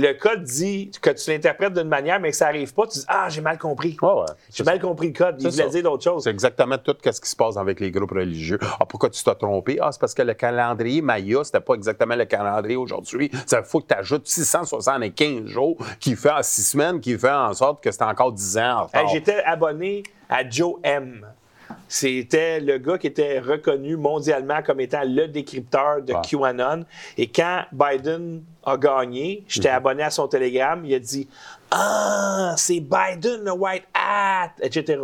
le code dit que tu l'interprètes d'une manière, mais que ça n'arrive pas, tu dis Ah, j'ai mal compris. Ouais, J'ai mal ça. compris le code. Il voulait ça. dire d'autres choses. C'est exactement tout ce qui se passe avec les groupes religieux. Ah, pourquoi tu t'as trompé? Ah, c'est parce que le calendrier Maya, c'était pas exactement le calendrier aujourd'hui. Ça faut que tu ajoutes 675 jours qui fait en six semaines, qui fait en sorte que c'est encore 10 ans en. Hey, J'étais abonné à Joe M. C'était le gars qui était reconnu mondialement comme étant le décrypteur de Ouais. QAnon. Et quand Biden a gagné, j'étais abonné à son télégramme. Il a dit Ah, c'est Biden le White Hat, etc.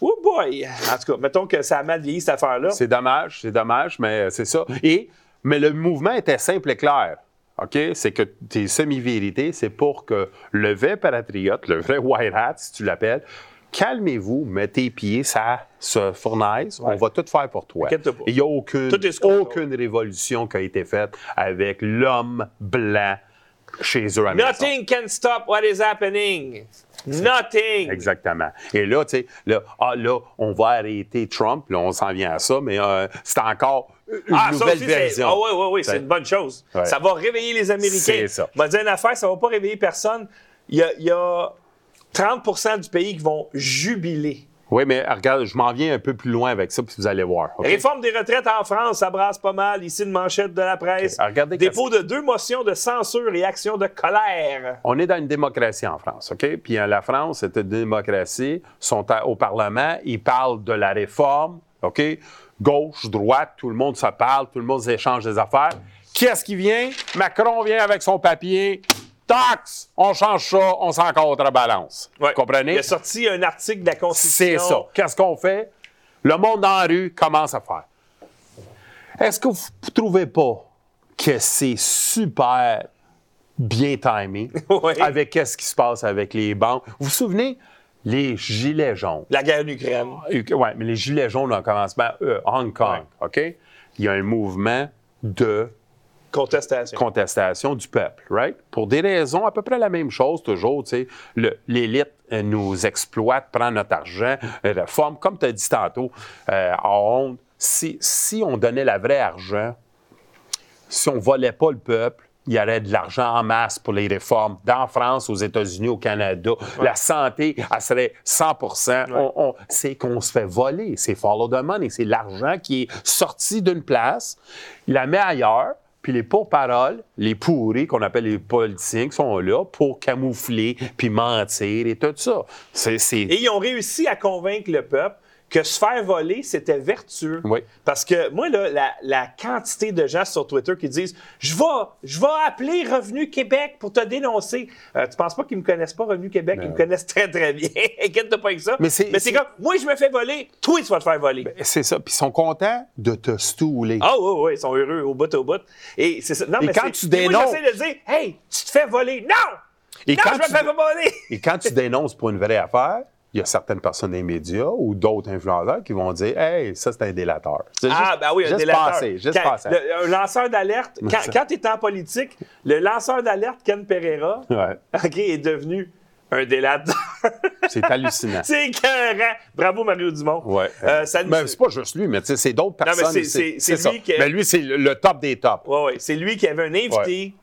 Oh boy! En tout cas, mettons que ça a mal vieilli cette affaire-là. C'est dommage, c'est dommage, mais c'est ça. Et, mais le mouvement était simple et clair. OK? C'est que tes semi-vérités, c'est pour que le vrai patriote, le vrai white hat, si tu l'appelles, calmez-vous, mets tes pieds, ça se fournaise, on va tout faire pour toi. Il n'y a aucune, aucune révolution qui a été faite avec l'homme blanc chez eux à. Nothing can stop what is happening. Nothing. Exactement. Et là, tu sais, là, ah, là, on va arrêter Trump, là, on s'en vient à ça, mais euh, c'est encore une Ah, ça aussi, c'est version. ah, oui, oui, oui, c'est une bonne chose. Ouais. Ça va réveiller les Américains. C'est ça. Je vais dire une affaire, ça ne va pas réveiller personne. Il y a, il y a 30% du pays qui vont jubiler. Oui, mais regarde, je m'en viens un peu plus loin avec ça, puis vous allez voir. Réforme des retraites en France, ça brasse pas mal. Ici, une manchette de la presse. Ok, regardez Dépôt de deux motions de censure et action de colère. On est dans une démocratie en France, OK? Puis euh, la France, c'est une démocratie. Ils sont au Parlement, ils parlent de la réforme, OK? Gauche, droite, tout le monde se parle, tout le monde s'échange des affaires. Qui est-ce qui vient? Macron vient avec son papier. Taxe! On change ça, on s'en contrebalance. Ouais. Vous comprenez? Il a sorti un article de la Constitution. C'est ça. Qu'est-ce qu'on fait? Le monde dans la rue commence à faire. Est-ce que vous ne trouvez pas que c'est super bien timé *laughs* Oui. avec qu'est-ce qui se passe avec les banques? Vous vous souvenez? Les gilets jaunes. La guerre en Ukraine. Oui, mais les gilets jaunes, on commence par euh, Hong Kong, OK? Il y a un mouvement de Contestation. contestation du peuple, right? Pour des raisons à peu près la même chose, toujours, tu sais. L'élite euh, nous exploite, prend notre argent, euh, réforme. Comme tu as dit tantôt, euh, honte, si, si on donnait la vraie argent, si on volait pas le peuple, il y aurait de l'argent en masse pour les réformes dans France, aux États-Unis, au Canada. La santé, elle serait 100 On- on- C'est qu'on se fait voler. C'est follow the money. C'est l'argent qui est sorti d'une place, il la met ailleurs, puis les pourparoles, les pourris qu'on appelle les politiciens, sont là pour camoufler, puis mentir et tout ça. Et ils ont réussi à convaincre le peuple que se faire voler, c'était vertueux. Oui. Parce que moi, là, la, la quantité de gens sur Twitter qui disent Je vais, je vais appeler Revenu Québec pour te dénoncer. Euh, tu penses pas qu'ils me connaissent pas, Revenu Québec? Ils me connaissent très, très bien. *laughs* Inquiète-toi pas avec ça. Mais c'est- Mais c'est c'est- comme Moi, je me fais voler, toi, tu vas te faire voler. C'est ça. Puis ils sont contents de te stouler. Ah oui, oui, ils sont heureux au bout au bout. Et c'est ça. Non, Et mais quand tu moi, dénonces- j'essaie de dire Hey, tu te fais voler. Non! Et non, quand je me tu- fais pas voler! Et quand tu dénonces pour une vraie affaire, il y a certaines personnes des médias ou d'autres influenceurs qui vont dire Hey, ça, c'est un délateur. C'est Ah, juste- ben oui, un juste délateur. passer, juste Quand- le- un lanceur d'alerte, quand, *laughs* tu es en politique, le lanceur d'alerte Ken Pereira Ouais. OK, est devenu un délateur. *laughs* C'est hallucinant. c'est écœurant. Bravo, Mario Dumont. Ouais. Euh, ça nous- Ben, c'est pas juste lui, mais c'est d'autres mais personnes. c'est- c'est- c'est ça. lui qui- Mais lui, c'est le, le top des tops. Ouais, ouais, c'est lui qui avait un invité Ouais.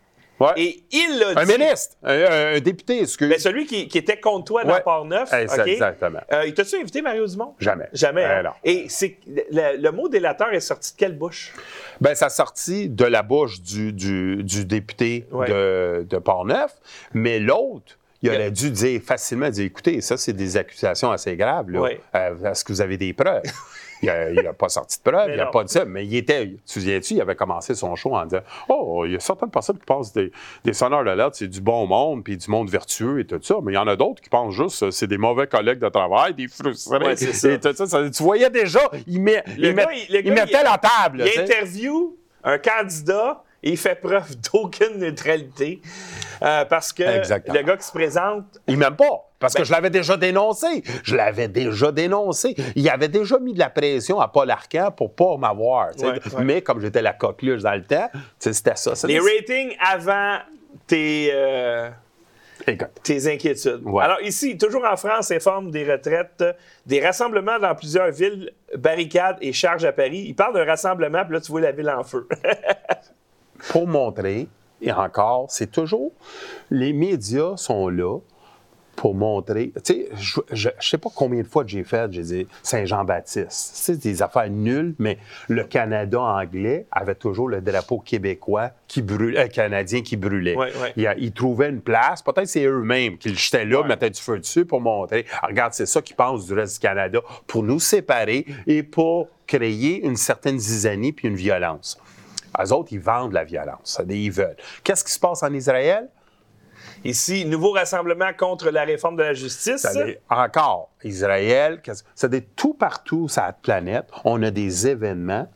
Et il l'a un dit. ministre, un, un- un député, excuse. Ben, celui qui, qui était contre toi dans Ouais. Port-Neuf. Eh, exactement. Euh, il t'a-tu invité, Mario Dumont? Jamais. Jamais. Ben hein? Et c'est le, le mot délateur est sorti de quelle bouche? Ben, ça sortit de la bouche du, du- du député Ouais. de, de Portneuf, mais l'autre, il aurait dû dire facilement, dire, écoutez, ça, c'est des accusations assez graves. Là. Euh, Est-ce que vous avez des preuves? *laughs* Il n'a pas sorti de preuves, Mais il n'a pas dit ça, mais il était, tu te souviens-tu, il avait commencé son show en disant Oh, il y a certaines personnes qui pensent des, des sonneurs d'alerte, c'est du bon monde, puis du monde vertueux et tout ça, mais il y en a d'autres qui pensent juste euh, c'est des mauvais collègues de travail, des frustrés. Ouais, ça. et tout ça. Ça- Tu voyais déjà, il, met, il, gars, met- il- le il gars, mettait il- la table. Il interview un candidat et il fait preuve *laughs* d'aucune neutralité euh, parce que Exactement. le gars qui se présente. Il m'aime pas. Parce Ben- que je l'avais déjà dénoncé. Je l'avais déjà dénoncé. Il avait déjà mis de la pression à Paul Arcand pour pas m'avoir. Ouais, ouais. Mais comme j'étais la coqueluche dans le temps, c'était ça. Les ratings avant tes, euh, Écoute. tes inquiétudes. Ouais. Alors ici, toujours en France, informe des retraites, des rassemblements dans plusieurs villes, barricades et charges à Paris. Il parle d'un rassemblement, puis là, tu vois la ville en feu. *laughs* Pour montrer, et encore, c'est toujours, les médias sont là pour montrer. Tu sais, je, je, je sais pas combien de fois que j'ai fait, j'ai dit Saint-Jean-Baptiste. C'est des affaires nulles, mais le Canada anglais avait toujours le drapeau québécois qui brûlait, euh, canadien qui brûlait. Ouais, ouais. Il Ils trouvaient une place, peut-être c'est eux-mêmes qui le jetaient là, Ouais. mettaient du feu dessus pour montrer. Ah, regarde, c'est ça qu'ils pensent du reste du Canada, pour nous séparer et pour créer une certaine zizanie puis une violence. Eux autres, ils vendent la violence. Ils veulent. Qu'est-ce qui se passe en Israël? Ici, nouveau rassemblement contre la réforme de la justice. C'est-à-dire, encore, Israël, c'est-à-dire tout partout sur la planète, on a des événements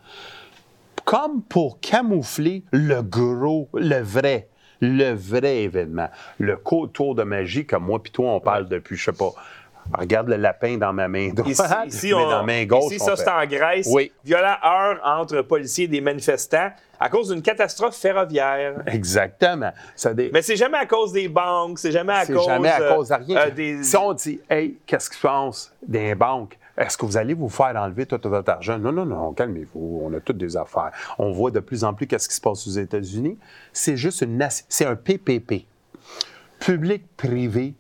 comme pour camoufler le gros, le vrai, le vrai événement. Le tour de magie, comme moi puis toi, on parle depuis, je sais pas, Regarde le lapin dans ma main droite, Ici, *laughs* ici, mais on- dans ma main gauche. ici, ça, c'est en Grèce. Oui. Violent heurt entre policiers et des manifestants à cause d'une catastrophe ferroviaire. Exactement. Ça dé- Mais c'est jamais à cause des banques, c'est jamais à C'est cause. jamais à euh, cause de rien. euh, des... Si on dit, hey, qu'est-ce qui se passe les banques? Est-ce que vous allez vous faire enlever tout votre argent? Non, non, non, calmez-vous. On a toutes des affaires. On voit de plus en plus qu'est-ce qui se passe aux États-Unis. C'est juste une, c'est un PPP. Public-privé.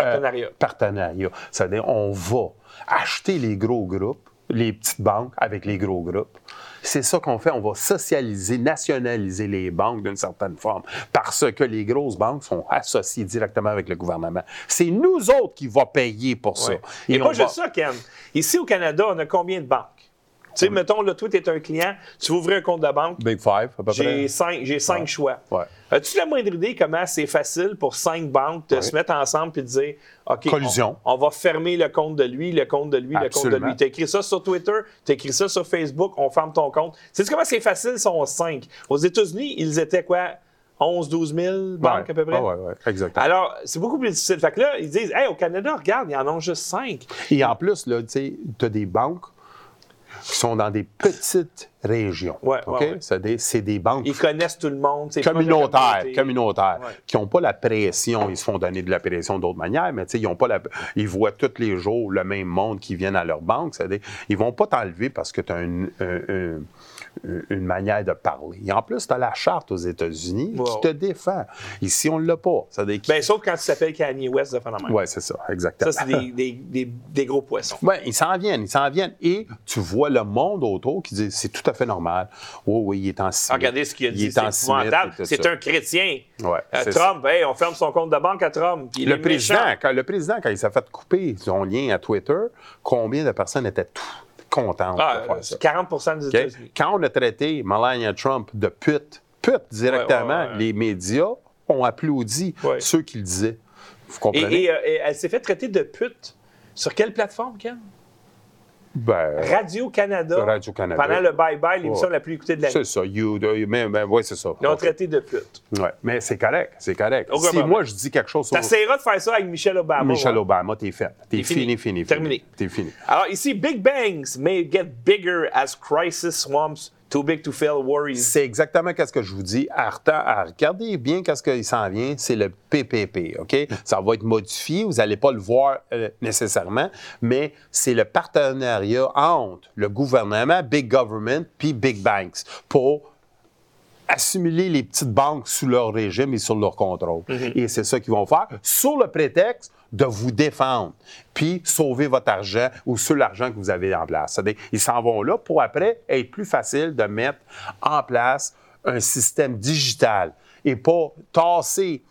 Euh, Partenariat. partenariat. C'est-à-dire, on va acheter les gros groupes, les petites banques avec les gros groupes. C'est ça qu'on fait. On va socialiser, nationaliser les banques d'une certaine forme parce que les grosses banques sont associées directement avec le gouvernement. C'est nous autres qui va payer pour ça. Et, on pas juste va- ça, Ken. Ici au Canada, on a combien de banques? Tu sais, mettons, là, toi, tu es un client, tu veux ouvrir un compte de banque, Big Five, à peu j'ai près. cinq, j'ai cinq Ouais. choix. Ouais. As-tu la moindre idée comment c'est facile pour cinq banques de Ouais. se mettre ensemble et de dire OK, Collusion. On, on va fermer le compte de lui, le compte de lui, le compte de lui. Tu as écrit ça sur Twitter, tu as écrit ça sur Facebook, on ferme ton compte. Sais-tu comment c'est facile, ils sont cinq? Aux États-Unis, ils étaient quoi? 11, 12 000 banques à peu près? Oui, oui, exactement. Alors, c'est beaucoup plus difficile. Fait que là, ils disent, hey, au Canada, regarde, ils en ont juste cinq. Et en plus, là, tu sais, tu as des banques qui sont dans des petites régions. Ouais, OK? ouais, ouais. C'est des, c'est des banques Ils connaissent tout le monde. c'est communautaires, communautaires, qui n'ont pas la pression. Ils se font donner de la pression d'autres manières, mais tu sais, ils ont pas la, ils voient tous les jours le même monde qui vient à leur banque. C'est-à-dire, ils vont pas t'enlever parce que tu as un- une manière de parler. Et en plus, tu as la charte aux États-Unis Wow. qui te défend. Ici, on ne l'a pas. C'est-à-dire qui- Ben, sauf quand tu s'appelles Kanye West de Phénomène. Ouais, c'est ça, exactement. Ça, c'est des, *laughs* des, des, des gros poissons. Ouais, ils s'en viennent, ils s'en viennent. Et tu vois le monde autour qui dit c'est tout à fait normal. Oui, oui, il est en cimette. Regardez ce qu'il a dit, est c'est épouvantable. C'est ça. un chrétien. Ouais, Euh, Trump, hey, on ferme son compte de banque à Trump. il Le est président, méchant. quand, le président, quand il s'est fait couper son lien à Twitter, combien de personnes étaient tout? Contentes Ah, de faire ça? 40 des OK? États-Unis. Quand on a traité Melania Trump de pute, pute directement, Ouais, ouais, ouais. les médias ont applaudi ceux qui le disaient. Vous Et, comprenez? et, euh, et elle s'est fait traiter de pute. Sur quelle plateforme, Ken? Ben, Radio-Canada. Pendant le bye-bye, l'émission Ouais. la plus écoutée de l'année. c'est ça. You, mais, mais, ouais, c'est ça. Ils l'ont OK. traité de pute. Mais c'est correct, c'est correct. Si moi, je dis quelque chose sur T'essaieras de faire ça avec Michelle Obama. Michelle ouais. Obama, t'es fait. T'es fini. fini, fini. Terminé. T'es fini. Alors ici, Big Bangs may get bigger as crisis swamps too big to fail worries. C'est exactement ce que je vous dis. À, à regarder bien qu'est-ce qu'il s'en vient, c'est le PPP, OK? Ça va être modifié, vous n'allez pas le voir euh, nécessairement, mais c'est le partenariat entre le gouvernement, Big Government, puis Big Banks pour assimiler les petites banques sous leur régime et sous leur contrôle. Et c'est ça qu'ils vont faire, sous le prétexte de vous défendre, puis sauver votre argent ou sur l'argent que vous avez en place. C'est-à-dire, ils s'en vont là pour après être plus facile de mettre en place un système digital et pas tasser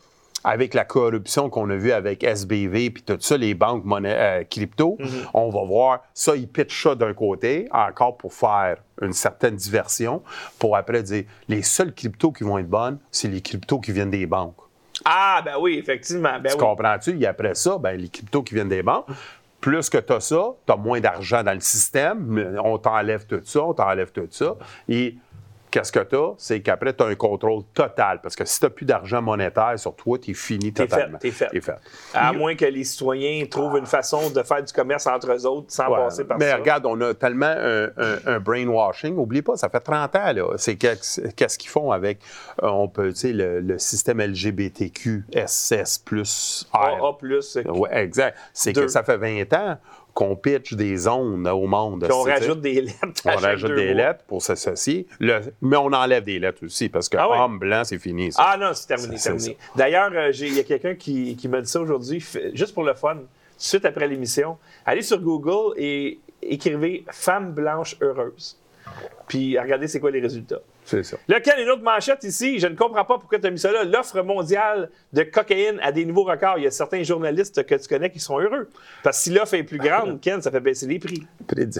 avec la corruption qu'on a vue avec SBV puis tout ça, les banques monnaie, euh, crypto, on va voir ça, ils pitchent ça d'un côté, encore pour faire une certaine diversion, pour après dire les seuls cryptos qui vont être bonnes, c'est les cryptos qui viennent des banques. Ah, ben oui, effectivement. Ben tu oui. comprends-tu? Et après ça, ben, les cryptos qui viennent des banques, plus que tu as ça, tu as moins d'argent dans le système, on t'enlève tout ça, on t'enlève tout ça. Et qu'est-ce que tu as? C'est qu'après, tu as un contrôle total. Parce que si tu n'as plus d'argent monétaire sur toi, tu es fini fait, totalement. t'es fait. T'es fait. À moins que les citoyens trouvent une façon de faire du commerce entre eux autres sans Ouais. passer par Mais ça. regarde, on a tellement un, un- un brainwashing. Oublie pas, ça fait 30 ans, là. C'est qu'est-ce qu'ils font avec, euh, on peut, tu sais, le, le système LGBTQ, SS plus R. AA+, c'est- Oui, exact. C'est que ça fait 20 ans qu'on pitch des zones au monde. Puis on rajoute des lettres. à on rajoute des lettres pour s'associer. Le- mais on enlève des lettres aussi parce que Ah homme blanc, c'est fini. Ça. Ah non, c'est terminé, C'est- terminé. D'ailleurs, euh, il y a quelqu'un qui, qui m'a dit ça aujourd'hui, juste pour le fun, suite après l'émission. Allez sur Google et écrivez Femme blanche heureuse. Puis regardez c'est quoi les résultats. C'est ça. Là, Ken, une autre manchette ici? Je ne comprends pas pourquoi tu as mis ça là. L'offre mondiale de cocaïne à des nouveaux records. Il y a certains journalistes que tu connais qui sont heureux. Parce que si l'offre est plus grande, *laughs* Ken, ça fait baisser les prix.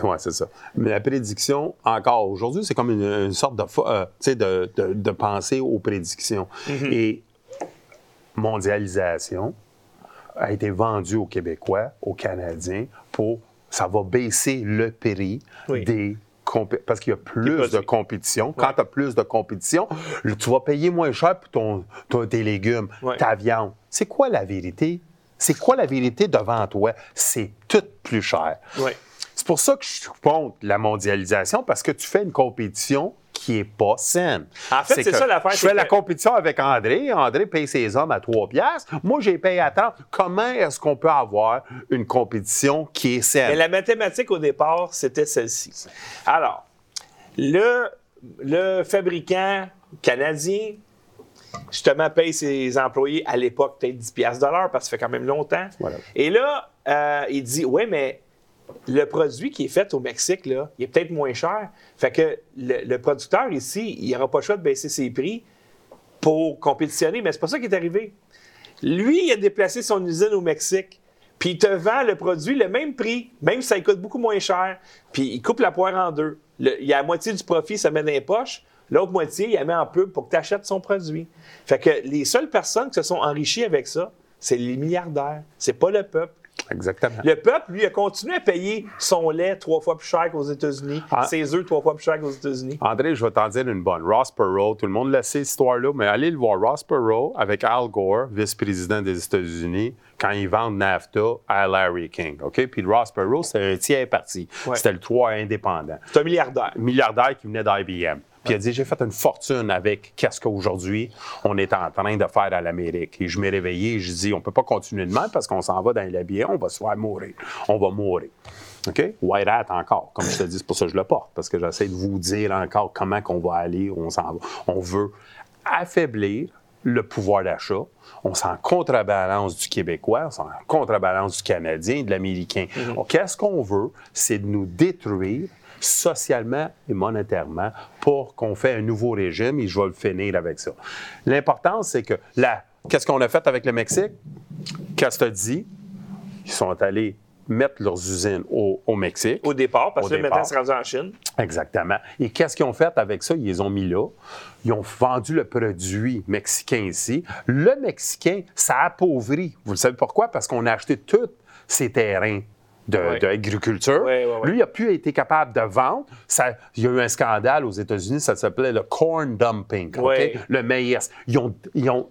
Ouais, c'est ça. Mais la prédiction, encore aujourd'hui, c'est comme une, une sorte de, euh, de, de, de penser aux prédictions. Mhm. Et mondialisation a été vendue aux Québécois, aux Canadiens, pour ça va baisser le prix Oui. des parce qu'il y a plus de compétition. Quand tu as plus de compétition, tu vas payer moins cher pour ton, ton- tes légumes, Ouais. ta viande. C'est quoi la vérité? c'est quoi la vérité devant toi? C'est tout plus cher. C'est pour ça que je suis contre la mondialisation, parce que tu fais une compétition qui n'est pas saine. En fait, c'est ça l'affaire, Je fais la compétition avec André. André paye ses hommes à 3 piastres. Moi, j'ai payé à 30. Comment est-ce qu'on peut avoir une compétition qui est saine? Mais la mathématique, au départ, c'était celle-ci. Alors, le, le fabricant canadien, justement, paye ses employés à l'époque peut-être 10 piastres de l'heure parce que ça fait quand même longtemps. Voilà. Et là, euh, il dit, oui, mais le produit qui est fait au Mexique, là, il est peut-être moins cher. Fait que le, producteur ici, il n'aura pas le choix de baisser ses prix pour compétitionner, mais c'est pas ça qui est arrivé. Lui, il a déplacé son usine au Mexique, puis il te vend le produit le même prix, même si ça coûte beaucoup moins cher, puis il coupe la poire en deux. Il y a la moitié du profit, ça met dans les poches, l'autre moitié, il la met en pub pour que tu achètes son produit. Fait que les seules personnes qui se sont enrichies avec ça, c'est les milliardaires, c'est pas le peuple. Exactement. Le peuple, lui, a continué à payer son lait trois fois plus cher qu'aux États-Unis, Ah. ses œufs trois fois plus cher qu'aux États-Unis. André, je vais t'en dire une bonne. Ross Perot, tout le monde le sait, cette histoire-là, mais allez le voir. Ross Perot avec Al Gore, vice-président des États-Unis, quand ils vendent NAFTA à Larry King. OK? Puis Ross Perot, c'est un tiers parti. Ouais. C'était le 3 indépendant. C'est un milliardaire. milliardaire qui venait d'IBM. Puis il a dit J'ai fait une fortune avec qu'est-ce qu'aujourd'hui on est en train de faire à l'Amérique. Et je m'ai réveillé et je dis On peut pas continuer de même parce qu'on s'en va dans les billets, on va se faire mourir. On va mourir. OK? White Hat encore. Comme je te dis, c'est pour ça que je le porte, parce que j'essaie de vous dire encore comment qu'on va aller, où on s'en va. On veut affaiblir le pouvoir d'achat. On s'en contrebalance du Québécois, on s'en contrebalance du Canadien, de l'Américain. Donc, Qu'est-ce qu'on veut? C'est de nous détruire socialement et monétairement pour qu'on fait un nouveau régime et je vais le finir avec ça. L'important, c'est que là, qu'est-ce qu'on a fait avec le Mexique? Qu'est-ce que tu dit? Ils sont allés mettre leurs usines au, au Mexique. Au départ, parce Au que départ. maintenant, c'est rendu en Chine. Exactement. Et qu'est-ce qu'ils ont fait avec ça? Ils les ont mis là. Ils ont vendu le produit mexicain ici. Le Mexicain, ça appauvrit. Vous le savez pourquoi? Parce qu'on a acheté tous ces terrains. D'agriculture. Lui, il n'a plus été capable de vendre. Ça- il y a eu un scandale aux États-Unis, ça s'appelait le corn dumping, le maïs. Ils ont, ils ont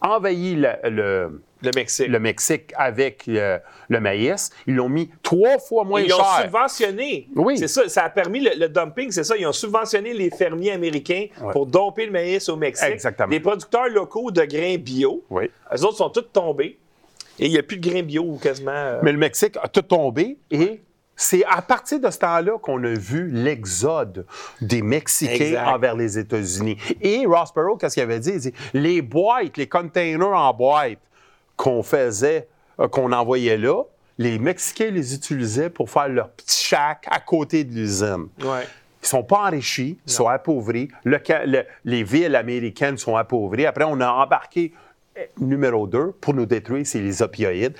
envahi le- le, Le Mexique. le Mexique avec euh, le maïs. Ils l'ont mis trois fois moins Ils ont cher. subventionné. Oui. C'est ça, ça a permis le, le dumping, c'est ça. Ils ont subventionné les fermiers américains pour domper le maïs au Mexique. Exactement. Les producteurs locaux de grains bio, Oui. eux autres sont tous tombés. Et il n'y a plus de grains bio ou quasiment. euh, Mais le Mexique a tout tombé et c'est à partir de ce temps-là qu'on a vu l'exode des Mexicains Exact. envers les États-Unis. Et Ross Perot, qu'est-ce qu'il avait dit? Il dit les boîtes, les containers en boîte qu'on faisait, euh, qu'on envoyait là, les Mexicains les utilisaient pour faire leur petit shack à côté de l'usine. Ouais. Ils sont pas enrichis, ils sont appauvris. Le ca- le- les villes américaines sont appauvries. Après, on a embarqué numéro deux pour nous détruire, c'est les opioïdes.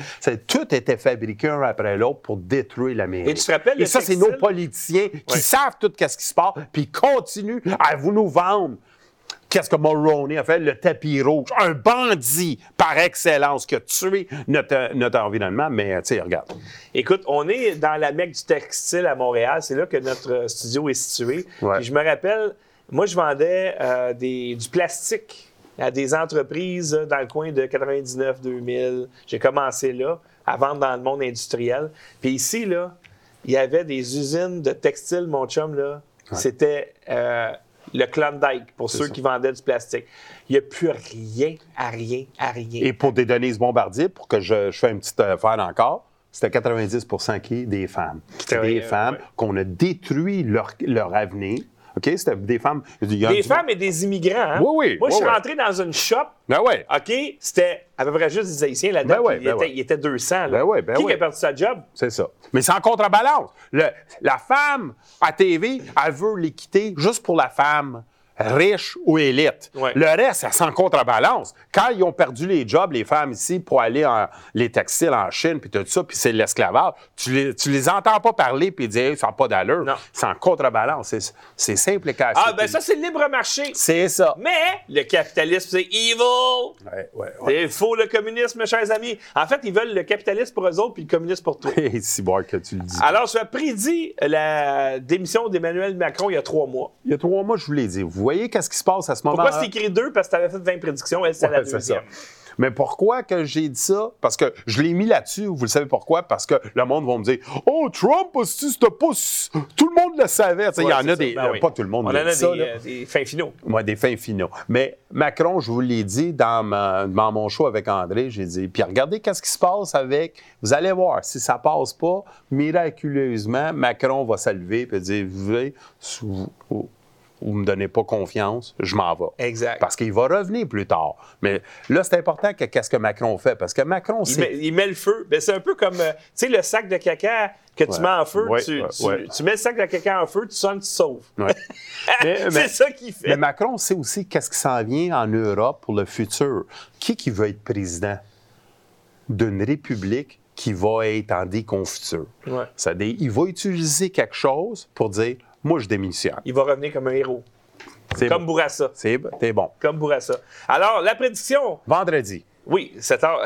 Tout était fabriqué un après l'autre pour détruire l'Amérique. Et tu te rappelles Et ça, c'est nos politiciens qui savent tout ce qui se passe, puis ils continuent à vous nous vendre. Qu'est-ce que Mulroney a fait? Le tapis rouge. Un bandit par excellence qui a tué notre, notre environnement. Mais, tu sais, regarde. Écoute, on est dans la mecque du textile à Montréal. C'est là que notre euh, studio est situé. Ouais. Puis je me rappelle, moi, je vendais euh, des, du plastique à des entreprises euh, dans le coin de 99-2000. J'ai commencé là, à vendre dans le monde industriel. Puis ici, là, il y avait des usines de textile, mon chum, là. C'était euh, le Klondike, pour ceux ça. qui vendaient du plastique. Il n'y a plus rien, à rien, à rien. Et pour des Denise Bombardier, pour que je, je fasse une petite affaire encore, c'était 90% qui? Des femmes. Des femmes ouais. qu'on a détruit leur, leur avenir. OK? C'était des femmes. Des femmes et des immigrants. hein? Oui, oui, Moi, je oui, suis oui. rentré dans une shop. Ben ouais. OK, c'était à peu près juste des Haïtiens là-dedans. Ben ben il, était, il était 200. Là. Ben ouais, ben qui a perdu sa job? C'est ça. Mais c'est en contrebalance. Le- la femme à TV, elle veut les quitter juste pour la femme riche ou élite. Ouais. Le reste, ça s'en contrebalance. Quand ils ont perdu les jobs, les femmes ici, pour aller en les textiles en Chine, puis tout ça, puis c'est l'esclavage, tu les, tu les entends pas parler puis dire Hey, ça n'a pas d'allure. C'est en contrebalance. C'est, c'est simple et cassé. Ah, ben ça, c'est le libre marché. C'est ça. Mais le capitalisme, c'est evil. Ouais, ouais. C'est faux, le communisme, chers amis. En fait, ils veulent le capitalisme pour eux autres puis le communisme pour toi. *laughs* Si bon que tu le dis. Alors, tu as prédit la démission d'Emmanuel Macron il y a trois mois. Il y a trois mois, je vous l'ai dit. Vous voyez qu'est-ce qui se passe à ce moment-là? Pourquoi c'est écrit deux? Parce que tu avais fait 20 prédictions. Elle, la Ouais, c'est deuxième. ça. Mais pourquoi que j'ai dit ça? Parce que je l'ai mis là-dessus, vous le savez pourquoi? Parce que le monde va me dire Oh, Trump, si c'était pas. Tout le monde le savait. Il y Ouais, en a des. Ben oui. Pas tout le monde On en a ça, des, euh, des fins finaux. Moi, des fins finaux. Mais Macron, je vous l'ai dit dans, ma- dans mon show avec André, j'ai dit, puis regardez qu'est-ce qui se passe avec, vous allez voir, si ça passe pas, miraculeusement, Macron va se lever et dire, vous vous, vous me donnez pas confiance, je m'en vais. Exact. Parce qu'il va revenir plus tard. Mais là, c'est important que qu'est-ce que Macron fait, parce que Macron, Il c'est... met, il met le feu. Ben, c'est un peu comme, euh, tu sais, le sac de caca que tu Ouais. mets en feu. Ouais, tu, ouais, tu- mets le sac de caca en feu, tu sonnes, tu sauves. *laughs* C'est ça qu'il fait. Mais Macron sait aussi qu'est-ce qui s'en vient en Europe pour le futur. Qui qui veut être président d'une république qui va être en déconfiture? C'est-à-dire, il va utiliser quelque chose pour dire, moi, je démissionne. Il va revenir comme un héros. Comme bon. Bourassa. C'est bon. Comme Bourassa. Alors, la prédiction, Vendredi. oui,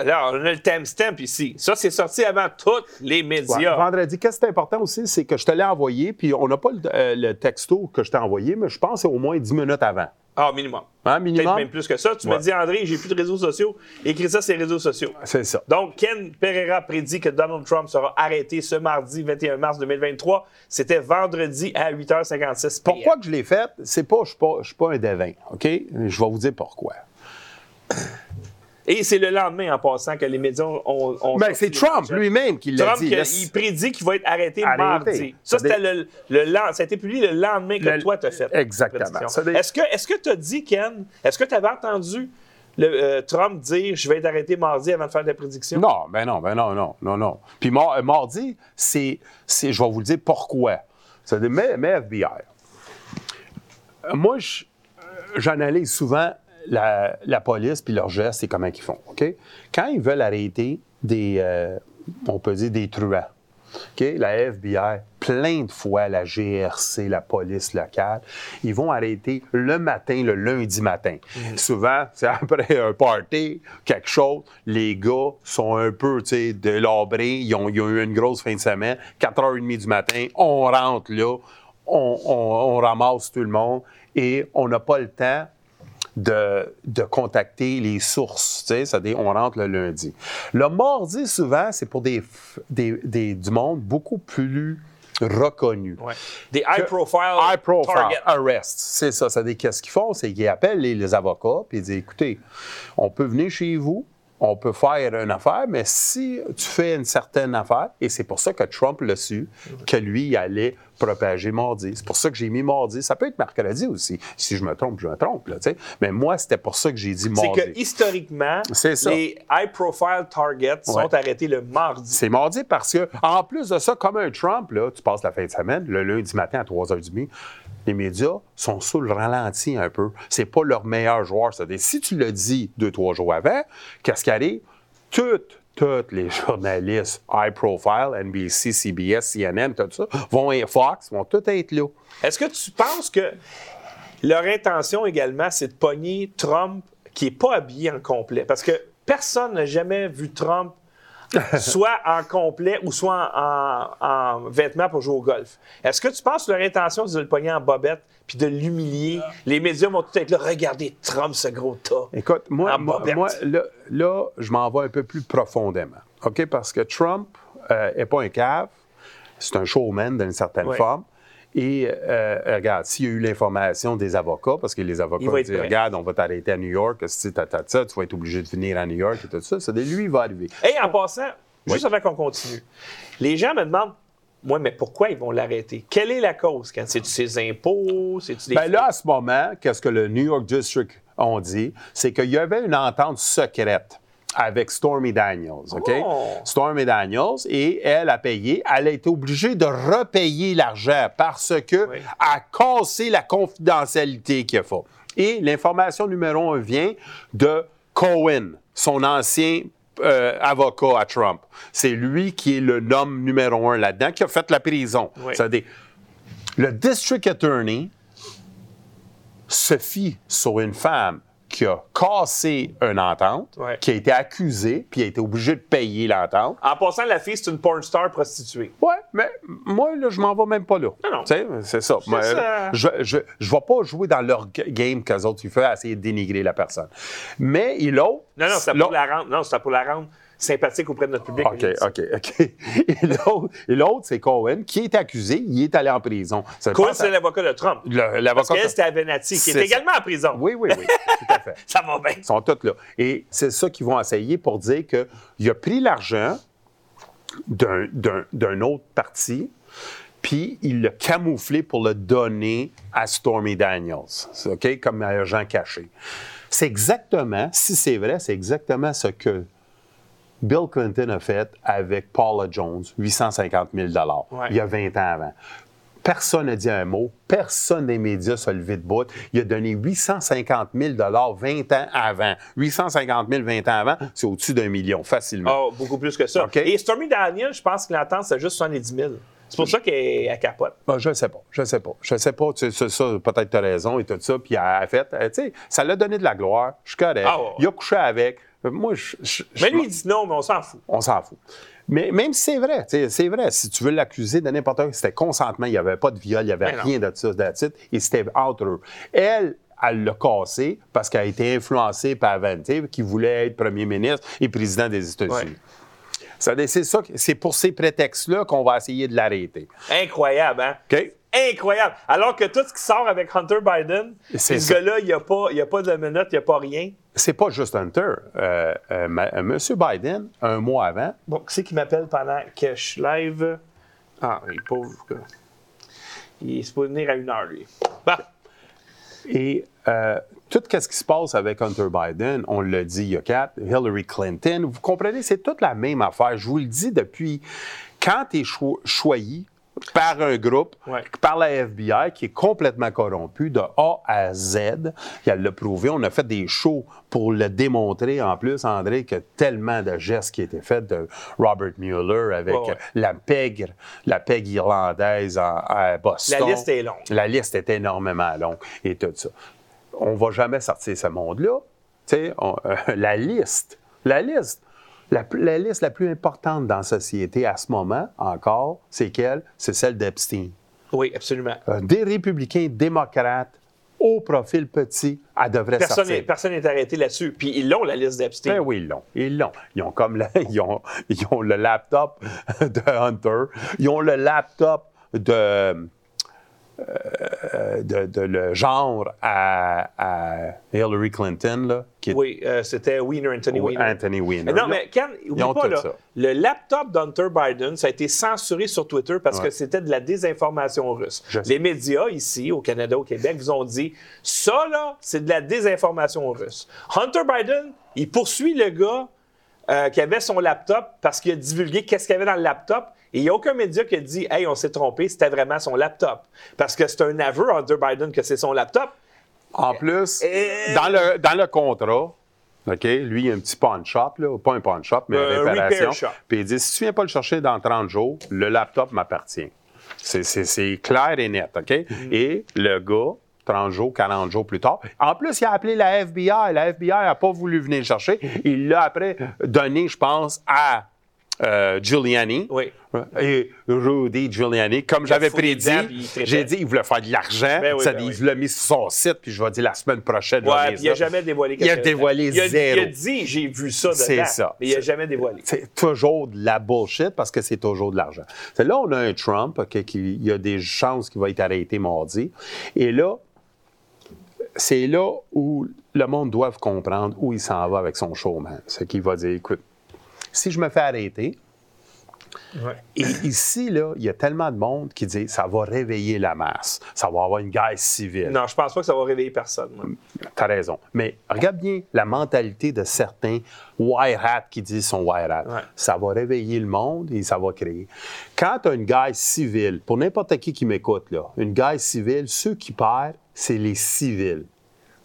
là, on a le timestamp ici. Ça, c'est sorti avant tous les Ouais, médias. vendredi. Qu'est-ce qui est important aussi, c'est que je te l'ai envoyé, puis on n'a pas le, euh, le texto que je t'ai envoyé, mais je pense que c'est au moins 10 minutes avant. Ah, minimum. Hein, Peut-être minimum? même plus que ça. Tu me dis, André, j'ai plus de réseaux sociaux. Écris ça les réseaux sociaux. C'est ça. Donc, Ken Pereira prédit que Donald Trump sera arrêté ce mardi 21 mars 2023. C'était vendredi à 8h56 p.m. Pourquoi que je l'ai fait? C'est pas, je suis pas, je suis pas un devin, OK? Je vais vous dire pourquoi. Et c'est le lendemain, en passant, que les médias ont. ont Ben, c'est Trump lui-même qui l'a Trump, dit. que- Laisse- il prédit qu'il va être arrêté, Arrêté. mardi. Ça, c'était le, le ça a été publié le lendemain que Le- toi, tu as fait. Exactement. Ça dé- Est-ce que tu as dit, Ken, est-ce que tu avais entendu le, euh, Trump dire je vais être arrêté mardi avant de faire la prédiction? Non, ben non, ben non, non, non, non. Puis euh, mardi, c'est, c'est- je vais vous le dire pourquoi. C'est-à-dire, mais, mais FBI. Euh, Moi, j'analyse souvent la, la police puis leurs gestes et comment ils font. OK? Quand ils veulent arrêter des, euh, on peut dire des truands, OK? La FBI, plein de fois, la GRC, la police locale, ils vont arrêter le matin, le lundi matin. Souvent, *laughs* c'est après un party, quelque chose, les gars sont un peu, tu sais, délabrés, ils ont, ils ont eu une grosse fin de semaine, 4h30 du matin, on rentre là, on, on- on ramasse tout le monde et on n'a pas le temps de, de contacter les sources. tu sais, C'est-à-dire, on rentre le lundi. Le mardi, souvent, c'est pour des, des, des- du monde beaucoup plus reconnu. Ouais. Des high profile, High profile targets. arrest. C'est ça. Ça qu'est-ce qu'ils font? C'est qu'ils appellent les, les avocats puis ils disent écoutez, on peut venir chez vous, on peut faire une affaire, mais si tu fais une certaine affaire, et c'est pour ça que Trump l'a su, que lui, il allait propager mardi. C'est pour ça que j'ai mis mardi. Ça peut être mercredi aussi. Si je me trompe, je me trompe. Là, mais moi, c'était pour ça que j'ai dit C'est mardi. que historiquement, C'est ça. les high profile targets sont arrêtés le mardi. C'est mardi parce que, en plus de ça, comme un Trump, là, tu passes la fin de semaine, le lundi matin à 3h30, les médias sont sous le ralenti un peu. C'est pas leur meilleur joueur. C'est-à-dire, si tu le dis deux, trois jours avant, qu'est-ce qui arrive? Toutes, tous les *laughs* journalistes high profile, NBC, CBS, CNN, tout ça, vont être Fox, vont tous être là. Est-ce que tu penses que leur intention également, c'est de pogner Trump qui n'est pas habillé en complet? Parce que personne n'a jamais vu Trump *laughs* soit en complet ou soit en, en- en vêtements pour jouer au golf. Est-ce que tu penses que leur intention, c'est de le pogner en bobette puis de l'humilier? Les médias vont tout être là. Regardez Trump, ce gros tas. Écoute, moi, En moi, là, là, je m'en vais un peu plus profondément. OK? Parce que Trump n'est pas un cave, c'est un showman d'une certaine Oui. forme. Et euh, regarde, s'il y a eu l'information des avocats, parce que les avocats disent prêt. Regarde, on va t'arrêter à New York, si t'as t'as ça, tu vas être obligé de venir à New York et tout ça. C'est lui, il va arriver. Et en passant, juste avant qu'on continue, les gens me demandent Ouais, mais pourquoi ils vont l'arrêter? Quelle est la cause? C'est-tu ses impôts? C'est-tu des Ben là, à ce moment, qu'est-ce que le New York District ont dit? C'est qu'il y avait une entente secrète avec Stormy Daniels, OK? Oh. Stormy Daniels, et elle a payé. Elle a été obligée de repayer l'argent parce que Oui. a cassé la confidentialité qu'il a fait. Et l'information numéro un vient de Cohen, son ancien euh, avocat à Trump. C'est lui qui est le nom numéro un là-dedans, qui a fait la prison. Oui. C'est-à-dire, le district attorney se fie sur une femme qui a cassé une entente, Ouais. qui a été accusé, puis a été obligé de payer l'entente. En passant, la fille, c'est une porn star prostituée. Ouais, mais moi, là, je m'en vais même pas là. Non, non. Tu sais, c'est ça. Moi, ça. Je je, je vais pas jouer dans leur game qu'eux autres, ils font à essayer de dénigrer la personne. Mais il l'autre. Non, non, c'était pour la rendre, non, c'était pour la rendre sympathique auprès de notre public. OK, OK, OK. *laughs* Et l'autre- c'est Cohen, qui est accusé. Il est allé en prison. Ça Cohen, à- c'est l'avocat de Trump. le- Parce L'avocat. qu'elle, c'était Avenatti, qui est ça. également en prison. Oui, oui, oui. Tout à fait. *laughs* Ça va bien. Ils sont tous là. Et c'est ça qu'ils vont essayer pour dire qu'il a pris l'argent d'un- autre parti, puis il l'a camouflé pour le donner à Stormy Daniels, OK, comme agent caché. C'est exactement, si c'est vrai, c'est exactement ce que Bill Clinton a fait avec Paula Jones, 850 000 Ouais. il y a 20 ans avant. Personne n'a dit un mot. Personne des médias s'est levé de bout. Il a donné 850 000 20 ans avant. 850 000 20 ans avant, c'est au-dessus d'un million, facilement. Oh, beaucoup plus que ça. Et Stormy Daniels, je pense que l'entente, c'est juste 70 000. C'est pour ça qu'elle elle capote. Ben, je ne sais pas. Je ne sais pas. Je ne sais pas. Tu sais, ça, ça, peut-être tu as raison et tout ça. Puis elle a fait, euh, tu sais, ça l'a donné de la gloire. Je suis correct. Ah, ouais. Il a couché avec. Euh, Moi, je. Mais lui, il dit non, mais on s'en fout. On s'en fout. Mais même si c'est vrai, c'est vrai, si tu veux l'accuser de n'importe quoi, c'était consentement, il n'y avait pas de viol, il n'y avait Mais non. rien de ça, de titre, et c'était entre eux. Elle, elle l'a cassé parce qu'elle a été influencée par Avante, qui voulait être premier ministre et président des États-Unis. Ouais. C'est ça, c'est pour ces prétextes-là qu'on va essayer de l'arrêter. Incroyable, hein? OK? Incroyable. Alors que tout ce qui sort avec Hunter Biden, ce gars-là, il n'y a, pas- de menottes, il n'y a pas rien. C'est pas juste Hunter. Euh, euh, ma- euh, Monsieur Biden, un mois avant, Bon, qui c'est qui m'appelle pendant que je live? Ah, il est pauvre gars. Il est supposé venir à une heure, lui. Bah, Et euh, tout ce qui se passe avec Hunter Biden, on l'a dit il y a quatre, Hillary Clinton, vous comprenez, c'est toute la même affaire. Je vous le dis depuis quand tu es choisi par un groupe, Ouais. par la FBI, qui est complètement corrompu de A à Z. Et elle l'a prouvé. On a fait des shows pour le démontrer. En plus, André, que tellement de gestes qui étaient faits de Robert Mueller avec Ouais, ouais. la pègre, la pègre irlandaise en- à Boston. La liste est longue. La liste est énormément longue et tout ça. On va jamais sortir ce monde-là. Tu sais, on- euh, *laughs* la liste, la liste, la, liste la plus importante dans la société à ce moment encore, c'est quelle? C'est celle d'Epstein. oui, absolument. Euh, des républicains démocrates, au profil petit, elle devrait Personne sortir. personne n'est arrêté là-dessus. Puis ils l'ont, la liste d'Epstein. Ben oui, ils l'ont. Ils l'ont. Ils ont comme la- *laughs* ils, ont, ils ont le laptop de Hunter. Ils ont le laptop de, euh, de, de le genre à, à Hillary Clinton, là, qui est Oui, euh, c'était Wiener, Anthony Oui, Wiener. Anthony Weiner. Non, mais Ken, oublie pas, là, le laptop d'Hunter Biden, ça a été censuré sur Twitter parce Ouais. que c'était de la désinformation russe. Je sais. Les médias ici, au Canada, au Québec, vous ont dit ça, là, c'est de la désinformation russe. Hunter Biden, il poursuit le gars euh, qui avait son laptop parce qu'il a divulgué qu'est-ce qu'il y avait dans le laptop. Et il n'y a aucun média qui a dit Hey, on s'est trompé, c'était vraiment son laptop. Parce que c'est un aveu, Hunter Biden, que c'est son laptop. En plus, Et- dans, le, dans le contrat, OK, lui, il a un petit pawn shop, là, pas un pawn shop, mais Euh, une réparation. repair shop. Puis il dit si tu viens pas le chercher dans 30 jours, le laptop m'appartient. C'est clair et net, OK? Mm. Et le gars, 30 jours, 40 jours plus tard. En plus, il a appelé la FBI. La FBI n'a pas voulu venir le chercher. Il l'a après donné, je pense, à euh, Giuliani. Oui. Et Rudy Giuliani, comme j'avais prédit, j'ai dit il voulait faire de l'argent. Ben oui, Ça ben oui. Il l'a mis sur son site, puis je vais dire la semaine prochaine. Ouais, il n'a jamais dévoilé Il a quelque- dévoilé il a, zéro. Il a dit j'ai vu ça dedans. C'est ça. Mais il n'a jamais dévoilé. C'est toujours de la bullshit parce que c'est toujours de l'argent. Là, on a un Trump, qui, il y a des chances qu'il va être arrêté mardi. Et là, c'est là où le monde doit comprendre où il s'en va avec son showman. C'est qu'il va dire, écoute, si je me fais arrêter, et ici, là, il y a tellement de monde qui dit, ça va réveiller la masse. Ça va avoir une guerre civile. Non, je pense pas que ça va réveiller personne. moi. T'as raison. Mais regarde bien la mentalité de certains white hat qui disent son white hat. Ouais. Ça va réveiller le monde et ça va créer. Quand tu as une guerre civile, pour n'importe qui qui m'écoute, là, une guerre civile, ceux qui perdent, c'est les civils.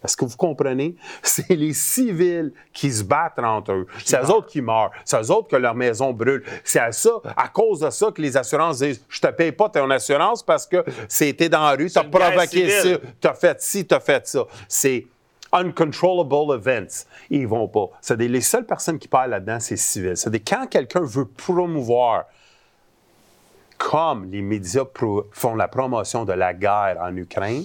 Est-ce que vous comprenez? *laughs* C'est les civils qui se battent entre eux. C'est eux autres qui meurent. C'est eux autres que leur maison brûle. C'est à ça, à cause de ça que les assurances disent Je te paye pas ton assurance parce que c'était dans la rue, tu as une guerre provoqué ça, civile. tu as fait ci, tu as fait ça. C'est uncontrollable events. Ils vont pas. C'est les seules personnes qui parlent là-dedans, c'est civils. C'est quand quelqu'un veut promouvoir comme les médias font la promotion de la guerre en Ukraine,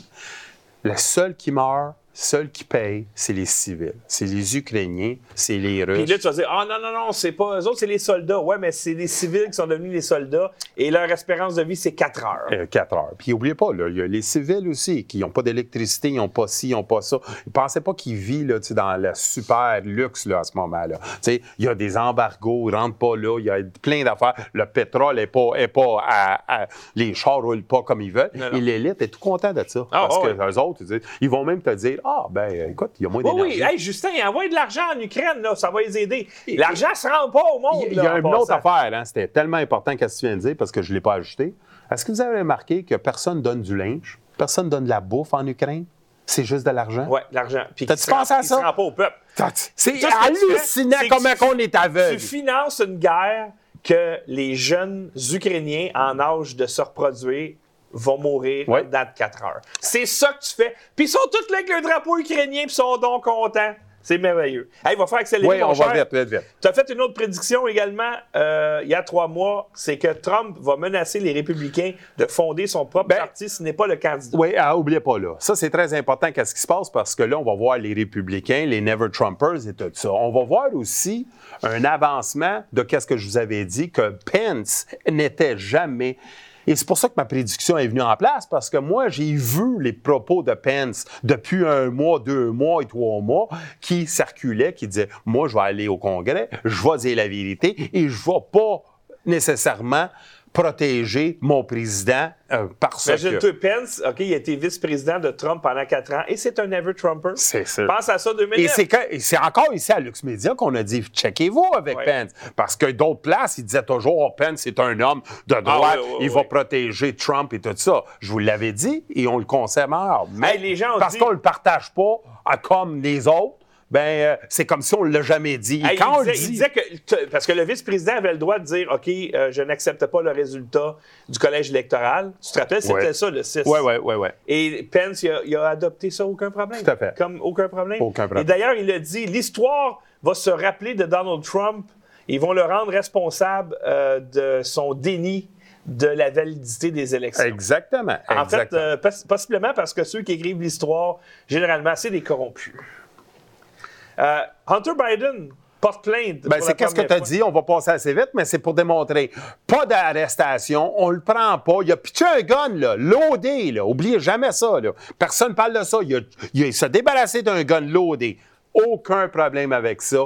le seul qui meurt, seul qui paye, c'est les civils. C'est les Ukrainiens, c'est les Russes. Puis là, tu vas dire, ah non, non, non, c'est pas eux autres, c'est les soldats. Ouais, mais c'est les civils qui sont devenus les soldats et leur espérance de vie, c'est 4 heures. Euh, quatre heures. Puis n'oubliez pas, là, il y a les civils aussi qui n'ont pas d'électricité, ils n'ont pas ci, ils n'ont pas ça. Ils ne pensaient pas qu'ils vivent là, dans le super luxe là, à ce moment-là. Tu sais, Il y a des embargos, ils ne rentrent pas là, il y a plein d'affaires. Le pétrole n'est pas, est pas à, à- Les chars ne roulent pas comme ils veulent. Non, non. Et l'élite est tout content de ça. Ah, parce ah, que les autres, ils vont même te dire Ah, ben écoute, il y a moins Oui, d'énergie. oui. Hey, Justin, envoie de l'argent en Ukraine, là, ça va les aider. L'argent ne se rend pas au monde. Il y a une autre affaire, hein, c'était tellement important qu'est-ce que tu viens de dire parce que je ne l'ai pas ajouté. Est-ce que vous avez remarqué que personne donne du linge, personne donne de la bouffe en Ukraine? C'est juste de l'argent? Ouais, l'argent. Puis T'as-tu pensé à ça? se rend pas au peuple. C'est hallucinant comment on est aveugle. Tu finances une guerre que les jeunes Ukrainiens en âge de se reproduire vont mourir Ouais. de 4 heures. C'est ça que tu fais. Puis ils sont tous là avec le drapeau ukrainien, puis ils sont donc contents. C'est merveilleux. Hey, il va faire accélérer Oui, on va vite, vite, vite. Tu as fait une autre prédiction également euh, il y a trois mois, c'est que Trump va menacer les républicains de fonder son propre Ben, parti s'il n'est pas le candidat. Oui, ah, oubliez pas là. Ça, c'est très important qu'est-ce qui se passe parce que là, on va voir les républicains, les Never Trumpers et tout ça. On va voir aussi un avancement de qu'est-ce que je vous avais dit, que Pence n'était jamais. Et c'est pour ça que ma prédiction est venue en place, parce que moi, j'ai vu les propos de Pence depuis un mois, deux mois et trois mois qui circulaient, qui disaient Moi, je vais aller au Congrès, je vais dire la vérité et je ne vais pas nécessairement protéger mon président euh, parce que. Imagine-toi, Pence, OK, il a été vice-président de Trump pendant quatre ans et c'est un ever Trumper. C'est sûr. Pense à ça 2009. Et c'est que- encore ici à Lux Media qu'on a dit checkez-vous avec Ouais. Pence. Parce que d'autres places, ils disaient toujours oh, Pence est un homme de droite, oui, oui, il oui. va protéger Trump et tout ça. Je vous l'avais dit et on le conserve. Mais Hey, les gens ont parce dit- qu'on le partage pas à comme les autres, ben euh, c'est comme si on l'a jamais dit. Hey, quand il, disait, dit, disait que. Parce que le vice-président avait le droit de dire OK, euh, je n'accepte pas le résultat du collège électoral. Tu te rappelles, c'était Ouais. ça, le 6. ouais, ouais, ouais, ouais. Et Pence, il a, il a adopté ça, aucun problème. Tout à fait. Comme aucun problème. Aucun problème. Et d'ailleurs, il a dit l'histoire va se rappeler de Donald Trump. Ils vont le rendre responsable euh, de son déni de la validité des élections. Exactement. En fait, euh, possiblement parce que ceux qui écrivent l'histoire, généralement, c'est des corrompus. Euh, Hunter Biden porte plainte. Ben, c'est qu'est-ce que tu as fois. dit, on va passer assez vite, mais c'est pour démontrer. Pas d'arrestation, on le prend pas. Il a pitché un gun, là, loadé, là. Oubliez jamais ça, là. Personne parle de ça. Il, a, il a- se débarrassé d'un gun loadé. Aucun problème avec ça.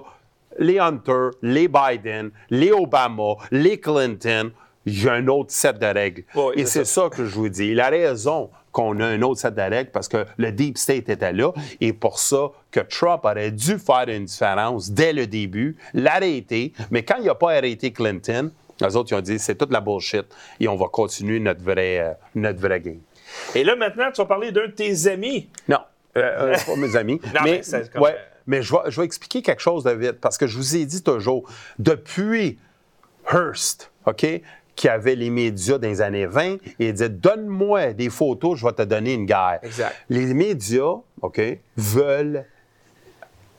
Les Hunter, les Biden, les Obama, les Clinton, a un autre set de règles. Oui, Et c'est c'est ça que je vous dis. Il a raison qu'on a un autre set de règles parce que le Deep State était là et pour ça que Trump aurait dû faire une différence dès le début, l'arrêter. Mais quand il n'a pas arrêté Clinton, les autres ils ont dit c'est toute la bullshit et on va continuer notre vrai, euh, notre vrai game. Et là, maintenant, tu vas parler d'un de tes amis. Non, euh, euh, pas mes amis. *laughs* Non, mais comme, ouais, mais je vais, je vais expliquer quelque chose de vite parce que je vous ai dit toujours, depuis Hearst, OK, qui avait les médias dans les années 20, il dit Donne-moi des photos, je vais te donner une guerre. Exact. Les médias, OK, veulent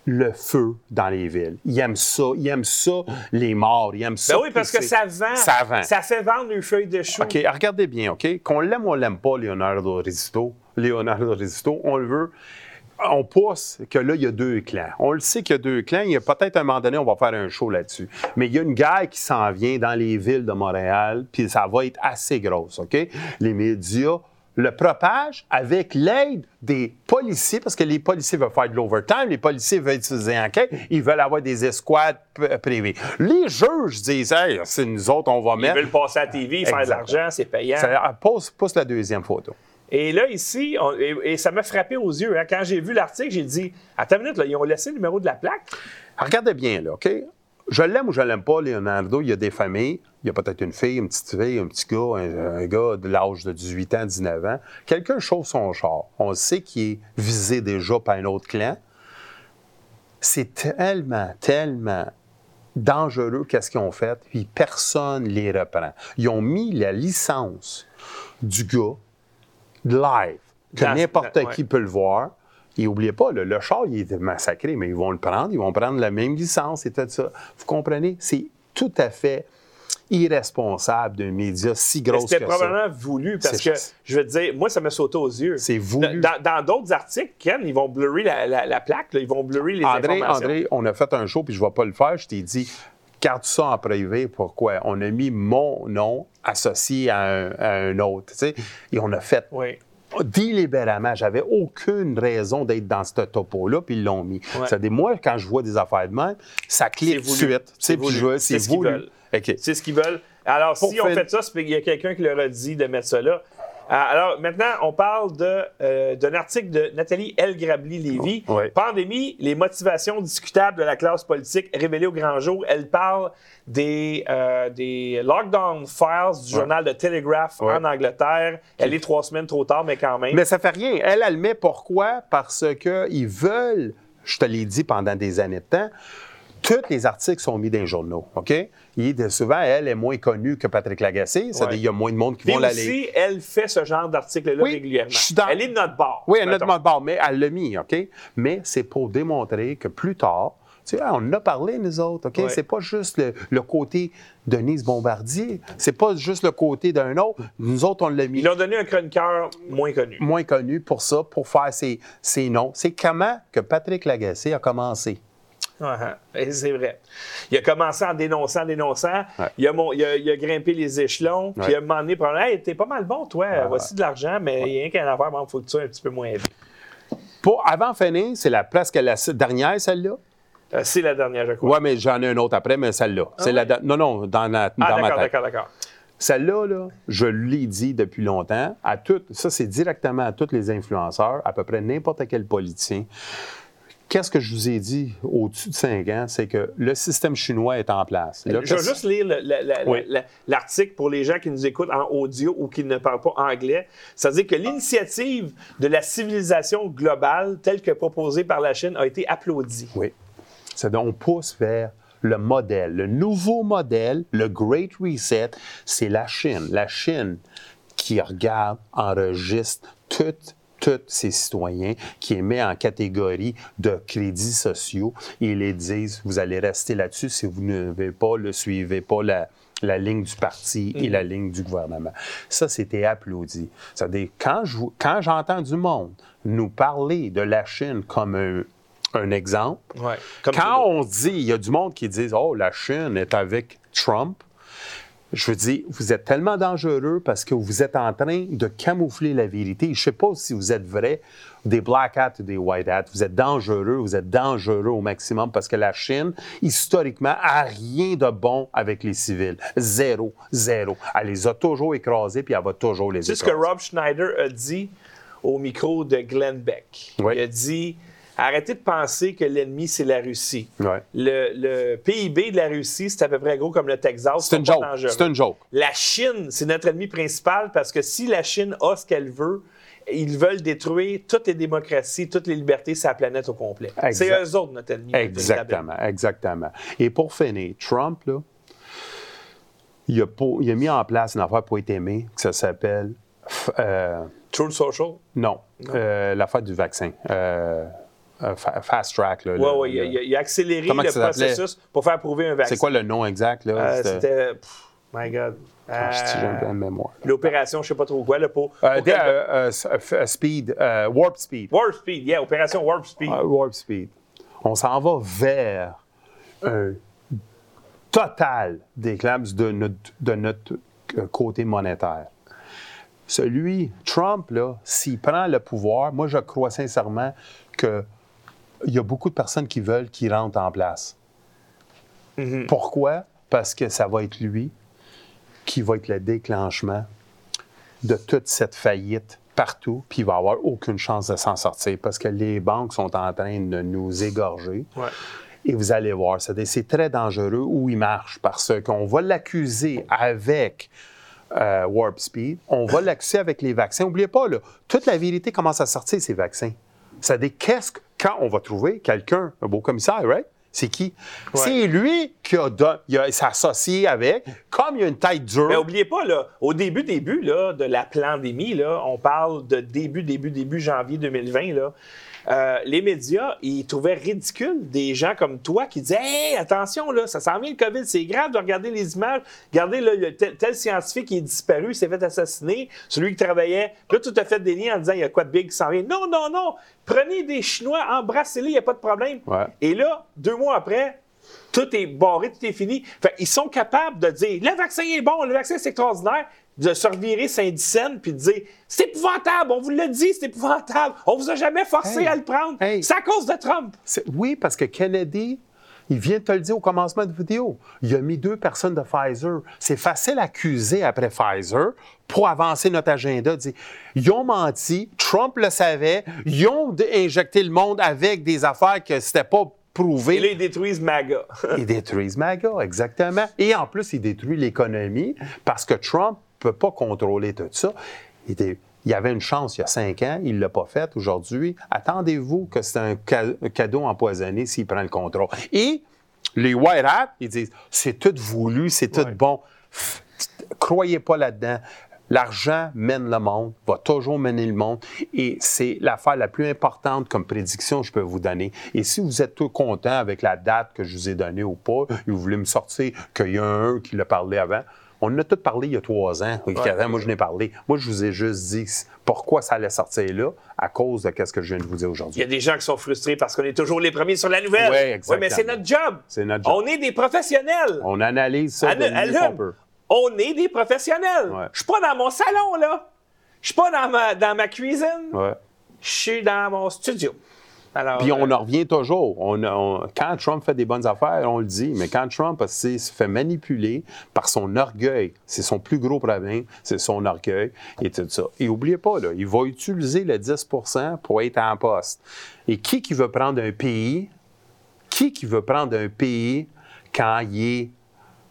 le feu dans les villes. Ils aiment ça. Ils aiment ça, les morts. Ils aiment ça. Ben oui, parce que ça vend. Ça vend. Ça fait vendre une feuille de chou. OK, regardez bien, OK? Qu'on l'aime ou on l'aime pas, Leonardo Rizzo, Leonardo Rizzo, on le veut. On pousse que là, il y a deux clans. On le sait qu'il y a deux clans. Il y a peut-être un moment donné, on va faire un show là-dessus. Mais il y a une guerre qui s'en vient dans les villes de Montréal, puis ça va être assez grosse, OK? Les médias le propagent avec l'aide des policiers, parce que les policiers veulent faire de l'overtime, les policiers veulent utiliser enquête, ils veulent avoir des escouades privées. Les juges disent, hey, c'est nous autres, on va Ils mettre. veulent passer à la TV, faire de Exact. l'argent, c'est payant. Ça- ah, pose la deuxième photo. Et là, ici, et, ça m'a frappé aux yeux. hein. Quand j'ai vu l'article, j'ai dit Attends une minute, là, ils ont laissé le numéro de la plaque? Regardez bien, là, OK? Je l'aime ou je l'aime pas, Leonardo. Il y a des familles. Il y a peut-être une fille, une petite fille, un petit gars, un, gars de l'âge de 18 ans, 19 ans. Quelqu'un chauffe son char. On sait qu'il est visé déjà par un autre clan. C'est tellement, tellement dangereux qu'est-ce qu'ils ont fait, puis personne les reprend. Ils ont mis la licence du gars live, que n'importe ouais. qui peut le voir. Et n'oubliez pas, le, le char, il est massacré, mais ils vont le prendre, ils vont prendre la même licence et tout ça. Vous comprenez? C'est tout à fait irresponsable d'un média si gros que ça. C'était probablement voulu parce que, je veux te dire, moi, ça m'a sauté aux yeux. C'est voulu. Dans dans d'autres articles, Ken, ils vont blurrer la, la- la plaque, là, ils vont blurrer les André, informations. André, on a fait un show, puis je ne vais pas le faire. Je t'ai dit, garde ça en privé. Pourquoi? On a mis mon nom associé à un, à un autre. tu sais. Et on a fait Oui. délibérément. J'avais aucune raison d'être dans ce topo-là, puis ils l'ont mis. Ouais. C'est-à-dire, moi, quand je vois des affaires de même, ça clique tout de suite. C'est voulu. C'est ce qu'ils veulent. OK. C'est ce qu'ils veulent. Alors, Pour si on fait ça, c'est qu'il y a quelqu'un qui leur a dit de mettre ça là. Ah, Alors, maintenant, on parle de, euh, d'un article de Nathalie L. Grabli-Lévy. Ouais. Pandémie, les motivations discutables de la classe politique révélées au grand jour. Elle parle des, euh, des lockdown files du journal de Telegraph en Angleterre. Elle est trois semaines trop tard, mais quand même. Mais ça fait rien. Elle, elle le met pourquoi? Parce qu'ils veulent, je te l'ai dit pendant des années de temps, tous les articles sont mis dans les journaux, OK? Il est, souvent, elle est moins connue que Patrick Lagacé. C'est-à-dire Ouais. qu'il y a moins de monde qui vont la lire. elle fait ce genre d'article-là Oui, régulièrement. je suis dans- Elle est de notre bord. Oui, elle a mettons. notre bord, mais elle l'a mis, OK? Mais c'est pour démontrer que plus tard, tu sais, on en a parlé, nous autres, OK? Ouais. C'est pas juste le, le côté de Denise Bombardier. C'est pas juste le côté d'un autre. Nous autres, on l'a mis Ils ont donné un chroniqueur moins connu. moins connu pour ça, pour faire ses, ses noms. C'est comment que Patrick Lagacé a commencé. Ah, *laughs* ah. C'est vrai. Il a commencé en dénonçant, dénonçant. Ouais. Il, a mon- il a- il a grimpé les échelons. Puis moment donné, probablement, hey, t'es pas mal bon, toi. Voici de l'argent, mais il y a rien qu'à en avoir, il faut que tu sois un petit peu moins vite. Pour, avant finir, c'est la, presque la dernière, celle-là? Euh, c'est la dernière, je crois. Oui, mais j'en ai une autre après, mais celle-là. c'est la, non, non, dans, la- ah, dans ma tête. d'accord, d'accord. Celle-là, là, je l'ai dit depuis longtemps, à toutes, ça c'est directement à tous les influenceurs, à peu près n'importe quel politicien. Qu'est-ce que je vous ai dit au-dessus de 5 ans? C'est que le système chinois est en place. Là, Je vais juste lire Oui. l'article pour les gens qui nous écoutent en audio ou qui ne parlent pas anglais. Ça veut dire que l'initiative de la civilisation globale, telle que proposée par la Chine, a été applaudie. Oui. C'est on pousse vers le modèle. Le nouveau modèle, le Great Reset, c'est la Chine. La Chine qui regarde, enregistre toutes tous ses citoyens, qui les met en catégorie de crédits sociaux et les disent, vous allez rester là-dessus si vous ne suivez pas, le suivez pas la, la ligne du parti et la ligne du gouvernement. Ça, c'était applaudi. C'est-à-dire, quand je quand j'entends du monde nous parler de la Chine comme un, un exemple, Ouais. Comme quand on dit, il y a du monde qui dit, oh, la Chine est avec Trump, je veux dire, vous êtes tellement dangereux parce que vous êtes en train de camoufler la vérité. Je ne sais pas si vous êtes vrai, des black hats ou des white hats. Vous êtes dangereux, vous êtes dangereux au maximum parce que la Chine, historiquement, a rien de bon avec les civils. Zéro, zéro. Elle les a toujours écrasés puis elle va toujours les C'est ce que écraser. Rob Schneider a dit au micro de Glenn Beck. Oui. Il a dit Arrêtez de penser que l'ennemi, c'est la Russie. Ouais. Le, le PIB de la Russie, c'est à peu près gros comme le Texas. C'est une joke. C'est une joke. La Chine, c'est notre ennemi principal parce que si la Chine a ce qu'elle veut, ils veulent détruire toutes les démocraties, toutes les libertés sur la planète au complet. C'est eux autres, notre ennemi. Exactement, exactement. Et pour finir, Trump, là, il a, pas- il a mis en place une affaire pour être aimé, que ça s'appelle. euh, Truth Social? non, euh, l'affaire du vaccin. Euh, euh, fa- fast track. Là, Oui, oui, il, il a- il a accéléré le que processus pour faire approuver un vaccin. C'est quoi le nom exact? Là? Euh, C'était- My God. Mémoire. L'opération, je ne sais pas trop quoi, là, pour. Euh, pour que- euh, euh, euh, speed, euh, warp speed. Warp Speed, yeah, opération Warp Speed. Ah, warp speed. On s'en va vers un total d'éclipse de notre, de notre euh, côté monétaire. Celui, Trump, là, s'il prend le pouvoir, moi, je crois sincèrement qu'il y a beaucoup de personnes qui veulent qu'il rentre en place. Pourquoi? Parce que ça va être lui qui va être le déclenchement de toute cette faillite partout, puis il va avoir aucune chance de s'en sortir parce que les banques sont en train de nous égorger. Ouais. Et vous allez voir, c'est c'est très dangereux où il marche parce qu'on va l'accuser avec euh, Warp Speed, on va *laughs* l'accuser avec les vaccins. N'oubliez pas, là, toute la vérité commence à sortir, ces vaccins. C'est-à-dire, qu'est-ce que, quand on va trouver quelqu'un, un beau commissaire, right? C'est qui? C'est lui qui a, don- il a- s'est associé avec, comme il a une tête dure. Mais oubliez pas, là, au début, début là, de la pandémie, là, on parle de début, début, début janvier 2020. Là, euh, les médias, ils trouvaient ridicule des gens comme toi qui disaient Hey, attention, là, ça s'en vient le COVID, c'est grave de regarder les images. Regardez, là, le- tel, tel scientifique qui est disparu, il s'est fait assassiner, celui qui travaillait. Puis là, tu as fait des liens en disant Il y a quoi de big qui s'en vient. Non, non, non. Prenez des Chinois, embrassez-les, il n'y a pas de problème. Ouais. Et là, deux mois après, tout est barré, tout est fini. Fait, ils sont capables de dire le vaccin est bon, le vaccin c'est extraordinaire, de se revirer Saint-Dicenne puis de dire c'est épouvantable, on vous l'a dit, c'est épouvantable, on vous a jamais forcé Hey. à le prendre. Hey. C'est à cause de Trump. Oui, parce que Kennedy, il vient de te le dire au commencement de vidéo. Il a mis deux personnes de Pfizer. C'est facile à accuser après Pfizer pour avancer notre agenda. Dire, ils ont menti, Trump le savait, ils ont injecté le monde avec des affaires que c'était pas prouvé. Et là, ils détruisent MAGA. Ils détruisent MAGA, exactement. Et en plus, ils détruisent l'économie parce que Trump ne peut pas contrôler tout ça. Il, y avait une chance il y a cinq ans, il ne l'a pas fait aujourd'hui. Attendez-vous que c'est un, ca- un cadeau empoisonné s'il prend le contrôle. Et les White Hats, ils disent c'est tout voulu, c'est tout bon. Croyez pas là-dedans. L'argent mène le monde, va toujours mener le monde, et c'est l'affaire la plus importante comme prédiction que je peux vous donner. Et si vous êtes tout content avec la date que je vous ai donnée ou pas, et vous voulez me sortir qu'il y a un qui l'a parlé avant, on en a tout parlé il y a trois ans. Moi, je n'ai parlé. Moi, je vous ai juste dit pourquoi ça allait sortir là, à cause de ce que je viens de vous dire Il y aujourd'hui. a des gens qui sont frustrés parce qu'on est toujours les premiers sur la nouvelle. Ouais, exactement. mais c'est notre job. C'est notre job. On est des professionnels. On analyse ça Allume, de mieux allume. qu'on peut. On est des professionnels. Ouais. Je suis pas dans mon salon, là. Je suis pas dans ma, dans ma cuisine. Ouais. Je suis dans mon studio. Alors, Puis on euh, en revient toujours. On, on- quand Trump fait des bonnes affaires, on le dit, mais quand Trump se fait manipuler par son orgueil, c'est son plus gros problème, c'est son orgueil et tout ça. Et oubliez pas, là, il va utiliser le 10% pour être en poste. Et qui qui veut prendre un pays, qui qui veut prendre un pays quand il est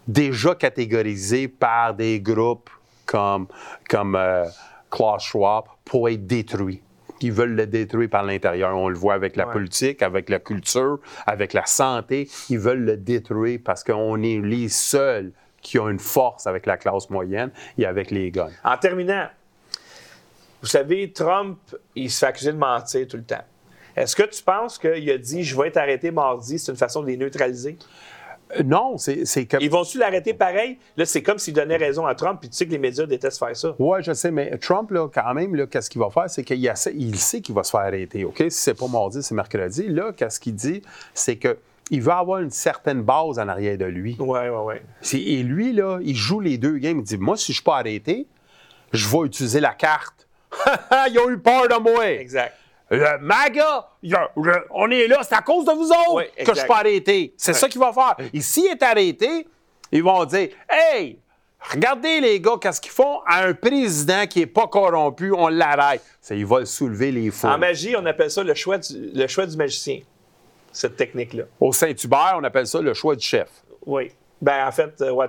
déjà catégorisé par des groupes comme, comme euh, Klaus Schwab pour être détruit? Ils veulent le détruire par l'intérieur. On le voit avec la Ouais. politique, avec la culture, avec la santé. Ils veulent le détruire parce qu'on est les seuls qui ont une force avec la classe moyenne et avec les guns. En terminant, vous savez, Trump, il se fait accuser de mentir tout le temps. Est-ce que tu penses qu'il a dit je vais être arrêté mardi, c'est une façon de les neutraliser? Euh, Non, c'est c'est comme... Ils vont-tu l'arrêter pareil? Là, c'est comme s'il donnait raison à Trump, puis tu sais que les médias détestent faire ça. Oui, je sais, mais Trump, là, quand même, là, qu'est-ce qu'il va faire? C'est qu'il il sait qu'il va se faire arrêter, OK? Si c'est pas mardi, c'est mercredi. Là, qu'est-ce qu'il dit? C'est que il va avoir une certaine base en arrière de lui. Oui, oui, oui. Et lui, là, il joue les deux games. Il dit, moi, si je suis pas arrêté, je vais utiliser la carte. *laughs* Ils ont eu peur de moi. Exact. Le MAGA, il a- je- on est là, c'est à cause de vous autres Oui, que je suis pas arrêté. C'est ça qu'il va faire. Et s'il est arrêté, ils vont dire Hey, regardez les gars, qu'est-ce qu'ils font? À un président qui est pas corrompu, on l'arrête. Ça, il va soulever les foules. En magie, on appelle ça le choix du, le choix du magicien, cette technique-là. Au Saint-Hubert, on appelle ça le choix du chef. Oui. Ben, en fait, euh, ouais,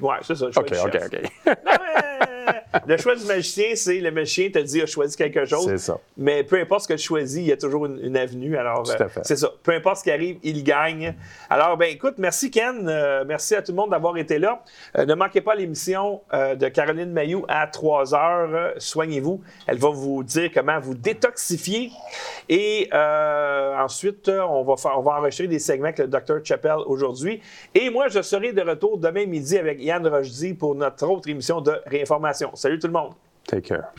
ouais, c'est ça, le choix OK, du OK, chef. OK. Non, mais, *laughs* le choix du magicien, c'est le magicien te dit a choisi quelque chose. C'est ça. Mais peu importe ce que tu choisis, il y a toujours une, une avenue. Alors, Tout à euh, fait. c'est ça. Peu importe ce qui arrive, il gagne. Alors, ben écoute, merci Ken. Euh, merci à tout le monde d'avoir été là. Euh, ne manquez pas l'émission euh, de Caroline Mayou à 3 heures. Soignez-vous. Elle va vous dire comment vous détoxifier. Et ensuite, on va, faire, on va enregistrer des segments avec le Dr. Chappelle aujourd'hui. Et moi, je serai de retour demain midi avec Yann Rochdy pour notre autre émission de réinformation. Salut tout le monde. Take care.